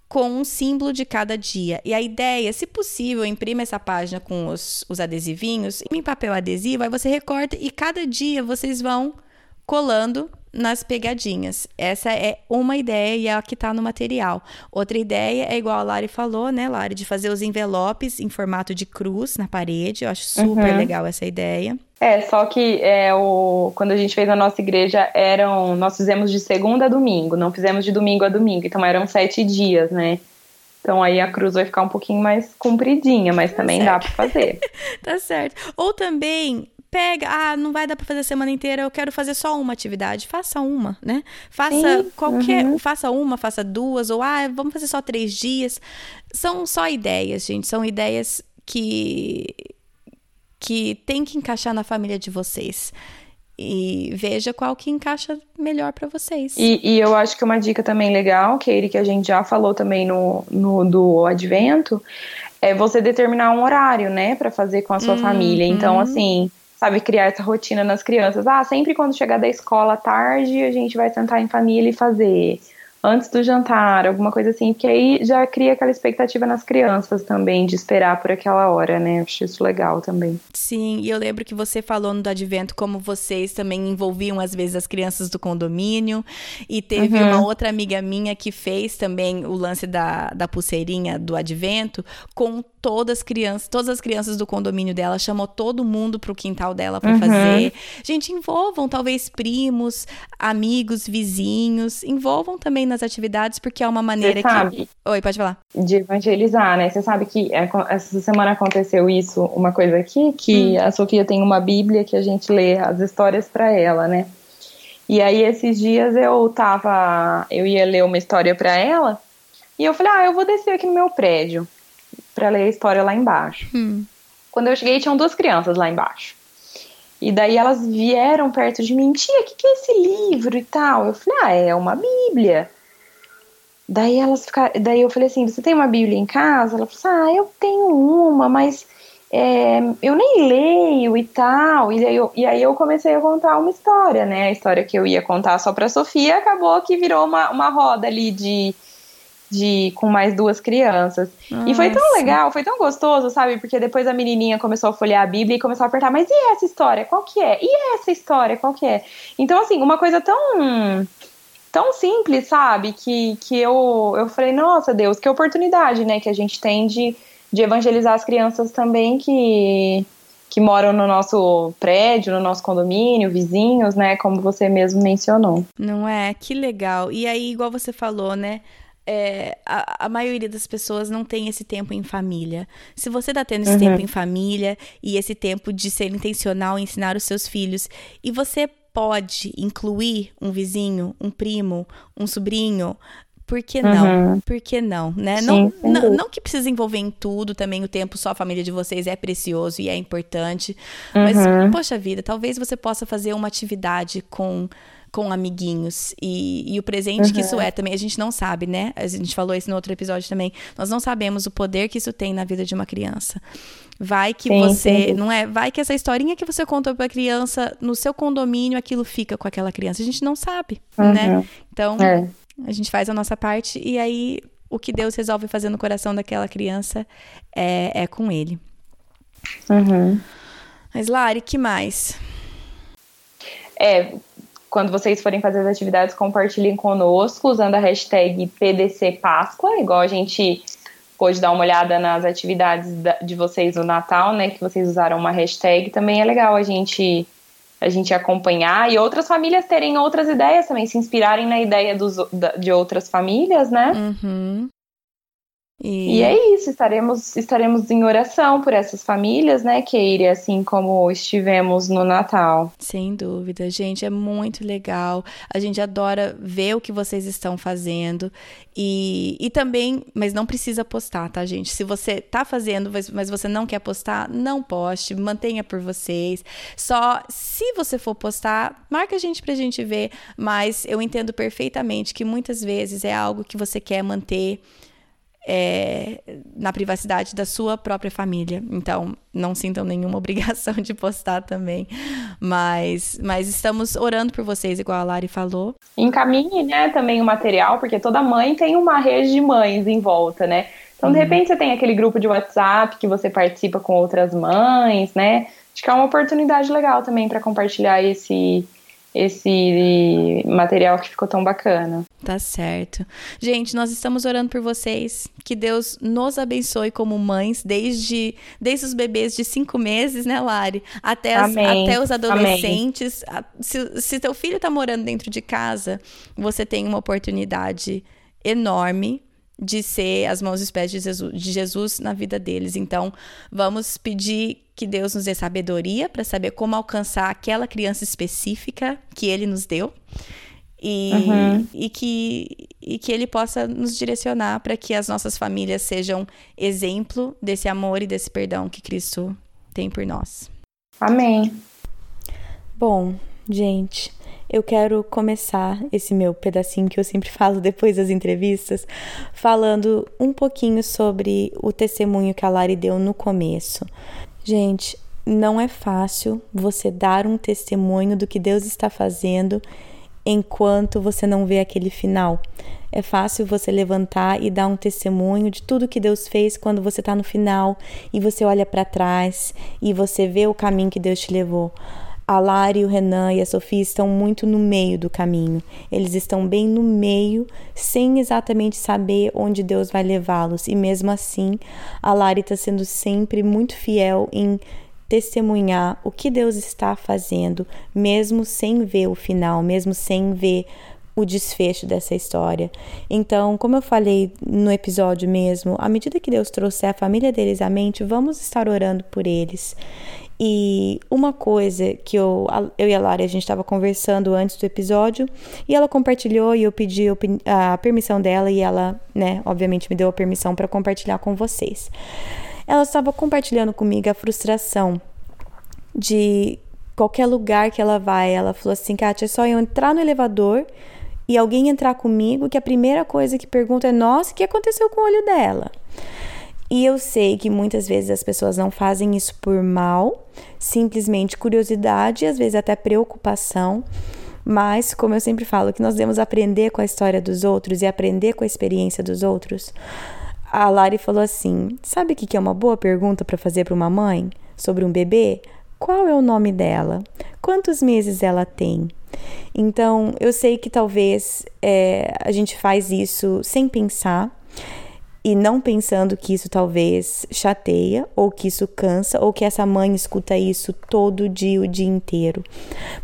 com um símbolo de cada dia. E a ideia, se possível, imprima essa página com os, os adesivinhos em papel adesivo, aí você recorta e cada dia vocês vão colando nas pegadinhas. Essa é uma ideia e é a que está no material. Outra ideia é igual a Lari falou, né, Lari, de fazer os envelopes em formato de cruz na parede. Eu acho super uhum. legal essa ideia. É, só que é, o, quando a gente fez a nossa igreja, eram. Nós fizemos de segunda a domingo, não fizemos de domingo a domingo, então eram sete dias, né? Então aí a cruz vai ficar um pouquinho mais compridinha, mas tá também certo. dá para fazer. tá certo. Ou também pega, ah, não vai dar para fazer a semana inteira, eu quero fazer só uma atividade, faça uma, né? Faça Sim, qualquer, uhum. faça uma, faça duas, ou ah, vamos fazer só três dias. São só ideias, gente, são ideias que que tem que encaixar na família de vocês. E veja qual que encaixa melhor para vocês. E, e, eu acho que uma dica também legal, Keire, que a gente já falou também no, no do advento, é você determinar um horário, né, para fazer com a sua uhum. família. Então, assim, sabe, criar essa rotina nas crianças. Ah, sempre quando chegar da escola tarde, a gente vai sentar em família e fazer antes do jantar, alguma coisa assim, porque aí já cria aquela expectativa nas crianças também de esperar por aquela hora, né? Acho isso legal também. Sim, e eu lembro que você falou no advento como vocês também envolviam às vezes as crianças do condomínio e teve uhum. uma outra amiga minha que fez também o lance da, da pulseirinha do advento com todas as crianças, todas as crianças do condomínio dela, chamou todo mundo pro quintal dela para uhum. fazer. Gente, envolvam talvez primos, amigos, vizinhos, envolvam também nas atividades porque é uma maneira Você sabe, que. Oi, pode falar. De evangelizar, né? Você sabe que é, essa semana aconteceu isso, uma coisa aqui, que hum. a Sofia tem uma Bíblia que a gente lê as histórias para ela, né? E aí esses dias eu tava, eu ia ler uma história para ela e eu falei, ah, eu vou descer aqui no meu prédio para ler a história lá embaixo. Hum. Quando eu cheguei tinham duas crianças lá embaixo. E daí elas vieram perto de mim, tia, o que, que é esse livro e tal? Eu falei, ah, é uma Bíblia. Daí elas ficaram, daí eu falei assim, você tem uma Bíblia em casa? Ela falou assim, ah, eu tenho uma, mas é, eu nem leio e tal. E, eu, e aí eu comecei a contar uma história, né? A história que eu ia contar só pra Sofia acabou que virou uma, uma roda ali de, de com mais duas crianças. Nossa. E foi tão legal, foi tão gostoso, sabe? Porque depois a menininha começou a folhear a Bíblia e começou a apertar, mas e essa história? Qual que é? E essa história? Qual que é? Então, assim, uma coisa tão tão simples, sabe? Que, que eu, eu falei, nossa Deus, que oportunidade, né? Que a gente tem de, de evangelizar as crianças também que, que moram no nosso prédio, no nosso condomínio, vizinhos, né? Como você mesmo mencionou. Não é? Que legal. E aí, igual você falou, né? é, a, a, maioria das pessoas não tem esse tempo em família. Se você está tendo esse uhum. tempo em família e esse tempo de ser intencional em ensinar os seus filhos, e você pode incluir um vizinho, um primo, um sobrinho, por que não? Uhum. Por que não, né? Sim, não, não, não, que precisa envolver em tudo, também o tempo só a família de vocês é precioso e é importante. Uhum. Mas, poxa vida, talvez você possa fazer uma atividade com com amiguinhos. E, e o presente uhum. que isso é também, a gente não sabe, né? A gente falou isso no outro episódio também. Nós não sabemos o poder que isso tem na vida de uma criança. Vai que sim, você, sim. não é? Vai que essa historinha que você contou para a criança no seu condomínio, aquilo fica com aquela criança. A gente não sabe, uhum. né? Então, é. a gente faz a nossa parte e aí o que Deus resolve fazer no coração daquela criança é, é com ele. Uhum. Mas, Lari, que mais? É, quando vocês forem fazer as atividades, compartilhem conosco usando a hashtag PDC Páscoa, igual a gente pôde dar uma olhada nas atividades de vocês no Natal, né? Que vocês usaram uma hashtag. Também é legal a gente a gente acompanhar e outras famílias terem outras ideias também, se inspirarem na ideia dos, de outras famílias, né? Uhum. E... e... é isso, estaremos, estaremos em oração por essas famílias, né, Keire, assim como estivemos no Natal. Sem dúvida, gente, é muito legal. A gente adora ver o que vocês estão fazendo. E, e também, mas não precisa postar, tá, gente? Se você tá fazendo, mas você não quer postar, não poste, mantenha por vocês. Só se você for postar, marca a gente pra gente ver. Mas eu entendo perfeitamente que muitas vezes é algo que você quer manter é, na privacidade da sua própria família. Então, não sintam nenhuma obrigação de postar também. Mas, mas estamos orando por vocês, igual a Lari falou. Encaminhe, né, também o material, porque toda mãe tem uma rede de mães em volta, né? Então, de uhum. repente, você tem aquele grupo de WhatsApp que você participa com outras mães, né? Acho que é uma oportunidade legal também para compartilhar esse esse material que ficou tão bacana. Tá certo. Gente, nós estamos orando por vocês. Que Deus nos abençoe como mães, desde, desde os bebês de cinco meses, né, Lari? Até, as, até os adolescentes. Se, se teu filho tá morando dentro de casa, você tem uma oportunidade enorme de ser as mãos e os pés de Jesus, de Jesus na vida deles. Então, vamos pedir que Deus nos dê sabedoria para saber como alcançar aquela criança específica que Ele nos deu. E, uhum. e, que, e que Ele possa nos direcionar para que as nossas famílias sejam exemplo desse amor e desse perdão que Cristo tem por nós. Amém. Bom, gente, eu quero começar esse meu pedacinho que eu sempre falo depois das entrevistas, falando um pouquinho sobre o testemunho que a Lari deu no começo. Gente, não é fácil você dar um testemunho do que Deus está fazendo enquanto você não vê aquele final. É fácil você levantar e dar um testemunho de tudo que Deus fez quando você está no final e você olha para trás e você vê o caminho que Deus te levou. A Lari, o Renan e a Sofia estão muito no meio do caminho. Eles estão bem no meio, sem exatamente saber onde Deus vai levá-los. E mesmo assim, a Lari está sendo sempre muito fiel em testemunhar o que Deus está fazendo, mesmo sem ver o final, mesmo sem ver o desfecho dessa história. Então, como eu falei no episódio mesmo, à medida que Deus trouxer a família deles à mente, vamos estar orando por eles. E uma coisa que eu, eu e a Lara, a gente estava conversando antes do episódio, e ela compartilhou e eu pedi a permissão dela, e ela, né, obviamente me deu a permissão para compartilhar com vocês. Ela estava compartilhando comigo a frustração de qualquer lugar que ela vai. Ela falou assim: Kátia, é só eu entrar no elevador e alguém entrar comigo, que a primeira coisa que pergunta é: nossa, o que aconteceu com o olho dela? E eu sei que muitas vezes as pessoas não fazem isso por mal, simplesmente curiosidade às vezes até preocupação. Mas, como eu sempre falo, que nós devemos aprender com a história dos outros e aprender com a experiência dos outros. A Lari falou assim: Sabe o que é uma boa pergunta para fazer para uma mãe sobre um bebê? Qual é o nome dela? Quantos meses ela tem? Então, eu sei que talvez é, a gente faz isso sem pensar e não pensando que isso talvez chateia ou que isso cansa ou que essa mãe escuta isso todo dia, o dia inteiro.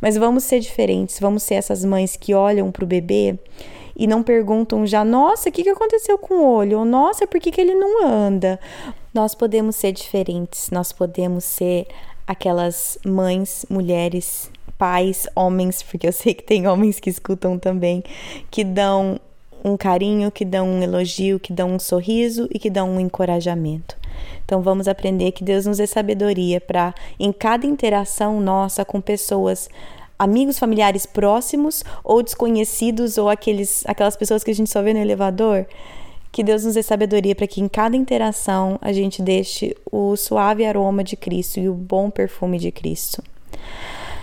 Mas vamos ser diferentes, vamos ser essas mães que olham para o bebê e não perguntam já, nossa, o que, que aconteceu com o olho? Ou, nossa, por que, que ele não anda? Nós podemos ser diferentes, nós podemos ser aquelas mães, mulheres, pais, homens, porque eu sei que tem homens que escutam também, que dão um carinho, que dão um elogio, que dão um sorriso e que dão um encorajamento. Então vamos aprender que Deus nos dê sabedoria para em cada interação nossa com pessoas amigos familiares próximos ou desconhecidos ou aqueles aquelas pessoas que a gente só vê no elevador, que Deus nos dê sabedoria para que em cada interação a gente deixe o suave aroma de Cristo e o bom perfume de Cristo.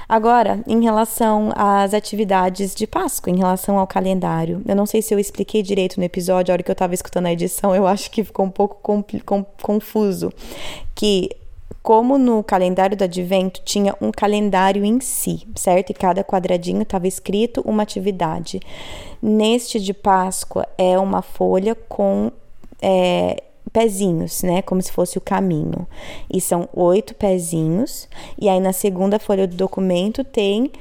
Agora, em relação às atividades de Páscoa, em relação ao calendário, eu não sei se eu expliquei direito no episódio, a hora que eu estava escutando a edição, eu acho que ficou um pouco confuso. Que como no calendário do advento tinha um calendário em si, certo? E cada quadradinho estava escrito uma atividade. Neste de Páscoa é uma folha com é, pezinhos, né? Como se fosse o caminho. E são oito pezinhos. E aí na segunda folha do documento tem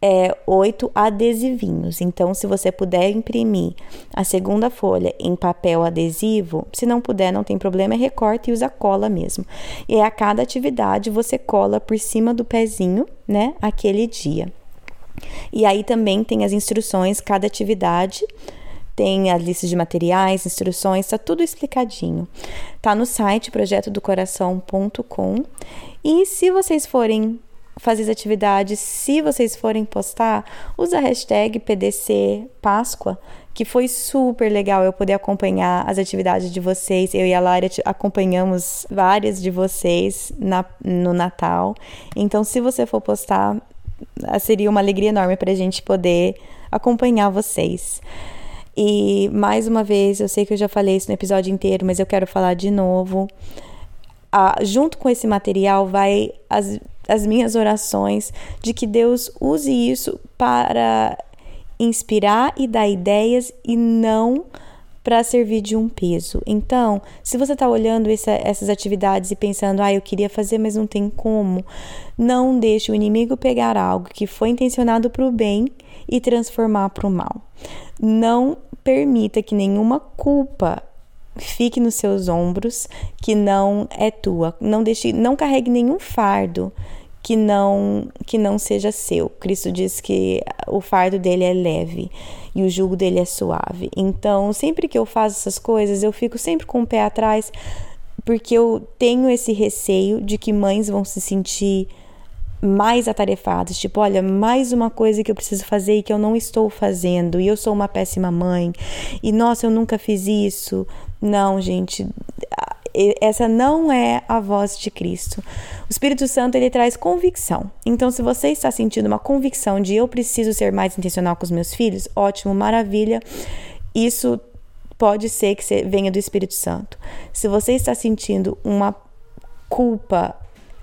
é, oito adesivinhos. Então, se você puder imprimir a segunda folha em papel adesivo, se não puder, não tem problema, é recorta e usa cola mesmo. E a cada atividade você cola por cima do pezinho, né? Aquele dia. E aí também tem as instruções, cada atividade tem a lista de materiais, instruções, está tudo explicadinho. Tá no site projetodocoração.com. E se vocês forem fazer as atividades, se vocês forem postar, usa a hashtag PDC Páscoa, que foi super legal eu poder acompanhar as atividades de vocês. Eu e a Lara acompanhamos várias de vocês na, no Natal. Então, se você for postar, seria uma alegria enorme para a gente poder acompanhar vocês. E mais uma vez, eu sei que eu já falei isso no episódio inteiro, mas eu quero falar de novo. Ah, junto com esse material vai as, as minhas orações de que Deus use isso para inspirar e dar ideias e não para servir de um peso. Então, se você está olhando essa, essas atividades e pensando, ah, eu queria fazer, mas não tem como, não deixe o inimigo pegar algo que foi intencionado para o bem e transformar para o mal. Não permita que nenhuma culpa fique nos seus ombros que não é tua. Não deixe, não carregue nenhum fardo que não que não seja seu. Cristo diz que o fardo dele é leve e o jugo dele é suave. Então, sempre que eu faço essas coisas, eu fico sempre com o pé atrás, porque eu tenho esse receio de que mães vão se sentir mais atarefadas, tipo, olha, mais uma coisa que eu preciso fazer e que eu não estou fazendo, e eu sou uma péssima mãe, e nossa, eu nunca fiz isso. Não, gente, essa não é a voz de Cristo. O Espírito Santo ele traz convicção. Então, se você está sentindo uma convicção de eu preciso ser mais intencional com os meus filhos, ótimo, maravilha. Isso pode ser que venha do Espírito Santo. Se você está sentindo uma culpa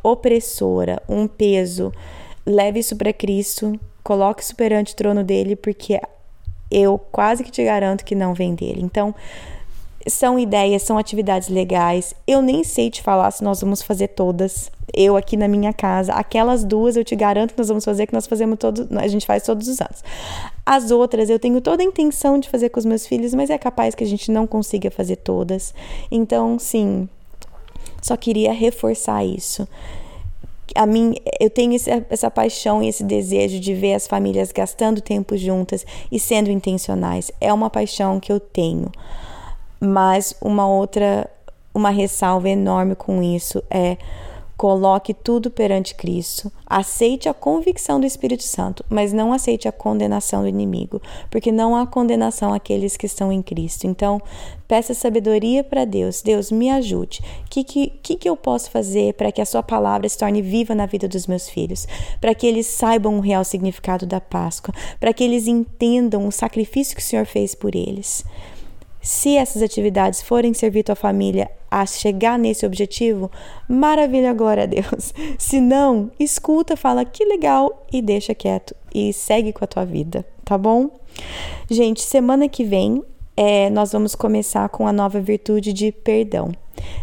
opressora, um peso, leve isso para Cristo, coloque isso perante o trono dele, porque eu quase que te garanto que não vem dele. Então, são ideias, são atividades legais. Eu nem sei te falar se nós vamos fazer todas. Eu aqui na minha casa, aquelas duas eu te garanto que nós vamos fazer, que nós fazemos todos, a gente faz todos os anos. As outras eu tenho toda a intenção de fazer com os meus filhos, mas é capaz que a gente não consiga fazer todas. Então, sim, só queria reforçar isso. A mim, eu tenho esse, essa paixão e esse desejo de ver as famílias gastando tempo juntas e sendo intencionais. É uma paixão que eu tenho. Mas uma outra, uma ressalva enorme com isso é Coloque tudo perante Cristo. Aceite a convicção do Espírito Santo, mas não aceite a condenação do inimigo, porque não há condenação àqueles que estão em Cristo. Então, peça sabedoria para Deus. Deus, me ajude. O que, que, que eu posso fazer para que a Sua palavra se torne viva na vida dos meus filhos? Para que eles saibam o real significado da Páscoa? Para que eles entendam o sacrifício que o Senhor fez por eles? Se essas atividades forem servir tua família a chegar nesse objetivo, maravilha, glória a Deus. Se não, escuta, fala que legal e deixa quieto e segue com a tua vida, tá bom? Gente, semana que vem é, nós vamos começar com a nova virtude de perdão.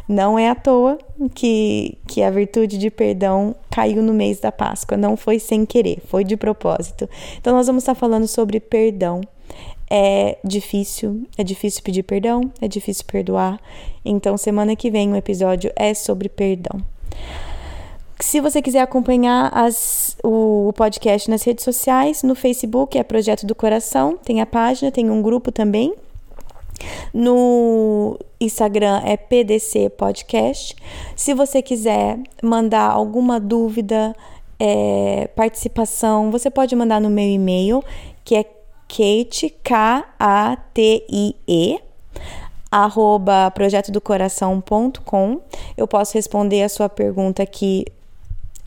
Não é à toa que, que a virtude de perdão caiu no mês da Páscoa, não foi sem querer, foi de propósito. Então, nós vamos estar falando sobre perdão é difícil, é difícil pedir perdão, é difícil perdoar. Então, semana que vem o episódio é sobre perdão. Se você quiser acompanhar as, o, o, podcast nas redes sociais, no Facebook é Projeto do Coração, tem a página, tem um grupo também. No Instagram é PDC Podcast. Se você quiser mandar alguma dúvida, é, participação, você pode mandar no meu e-mail, que é Kate, K-A-T-I-E, arroba projetodocoração.com. Eu posso responder a sua pergunta aqui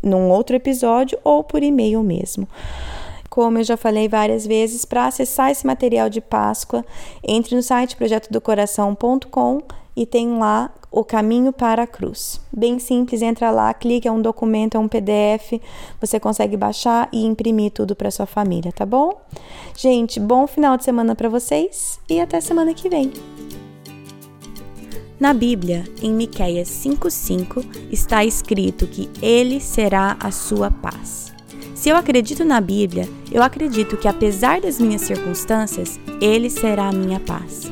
num outro episódio ou por e-mail mesmo. Como eu já falei várias vezes, para acessar esse material de Páscoa, entre no site projetodocoração.com e tem lá o caminho para a cruz. Bem simples, entra lá, clica, é um documento, é um PDF, você consegue baixar e imprimir tudo para sua família, tá bom? Gente, bom final de semana para vocês e até semana que vem. Na Bíblia, em Miqueias 5:5, está escrito que ele será a sua paz. Se eu acredito na Bíblia, eu acredito que apesar das minhas circunstâncias, ele será a minha paz.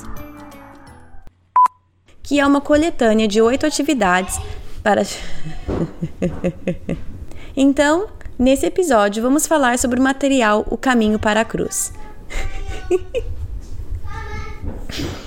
que é uma coletânea de oito atividades para. então, nesse episódio, vamos falar sobre o material O Caminho para a Cruz.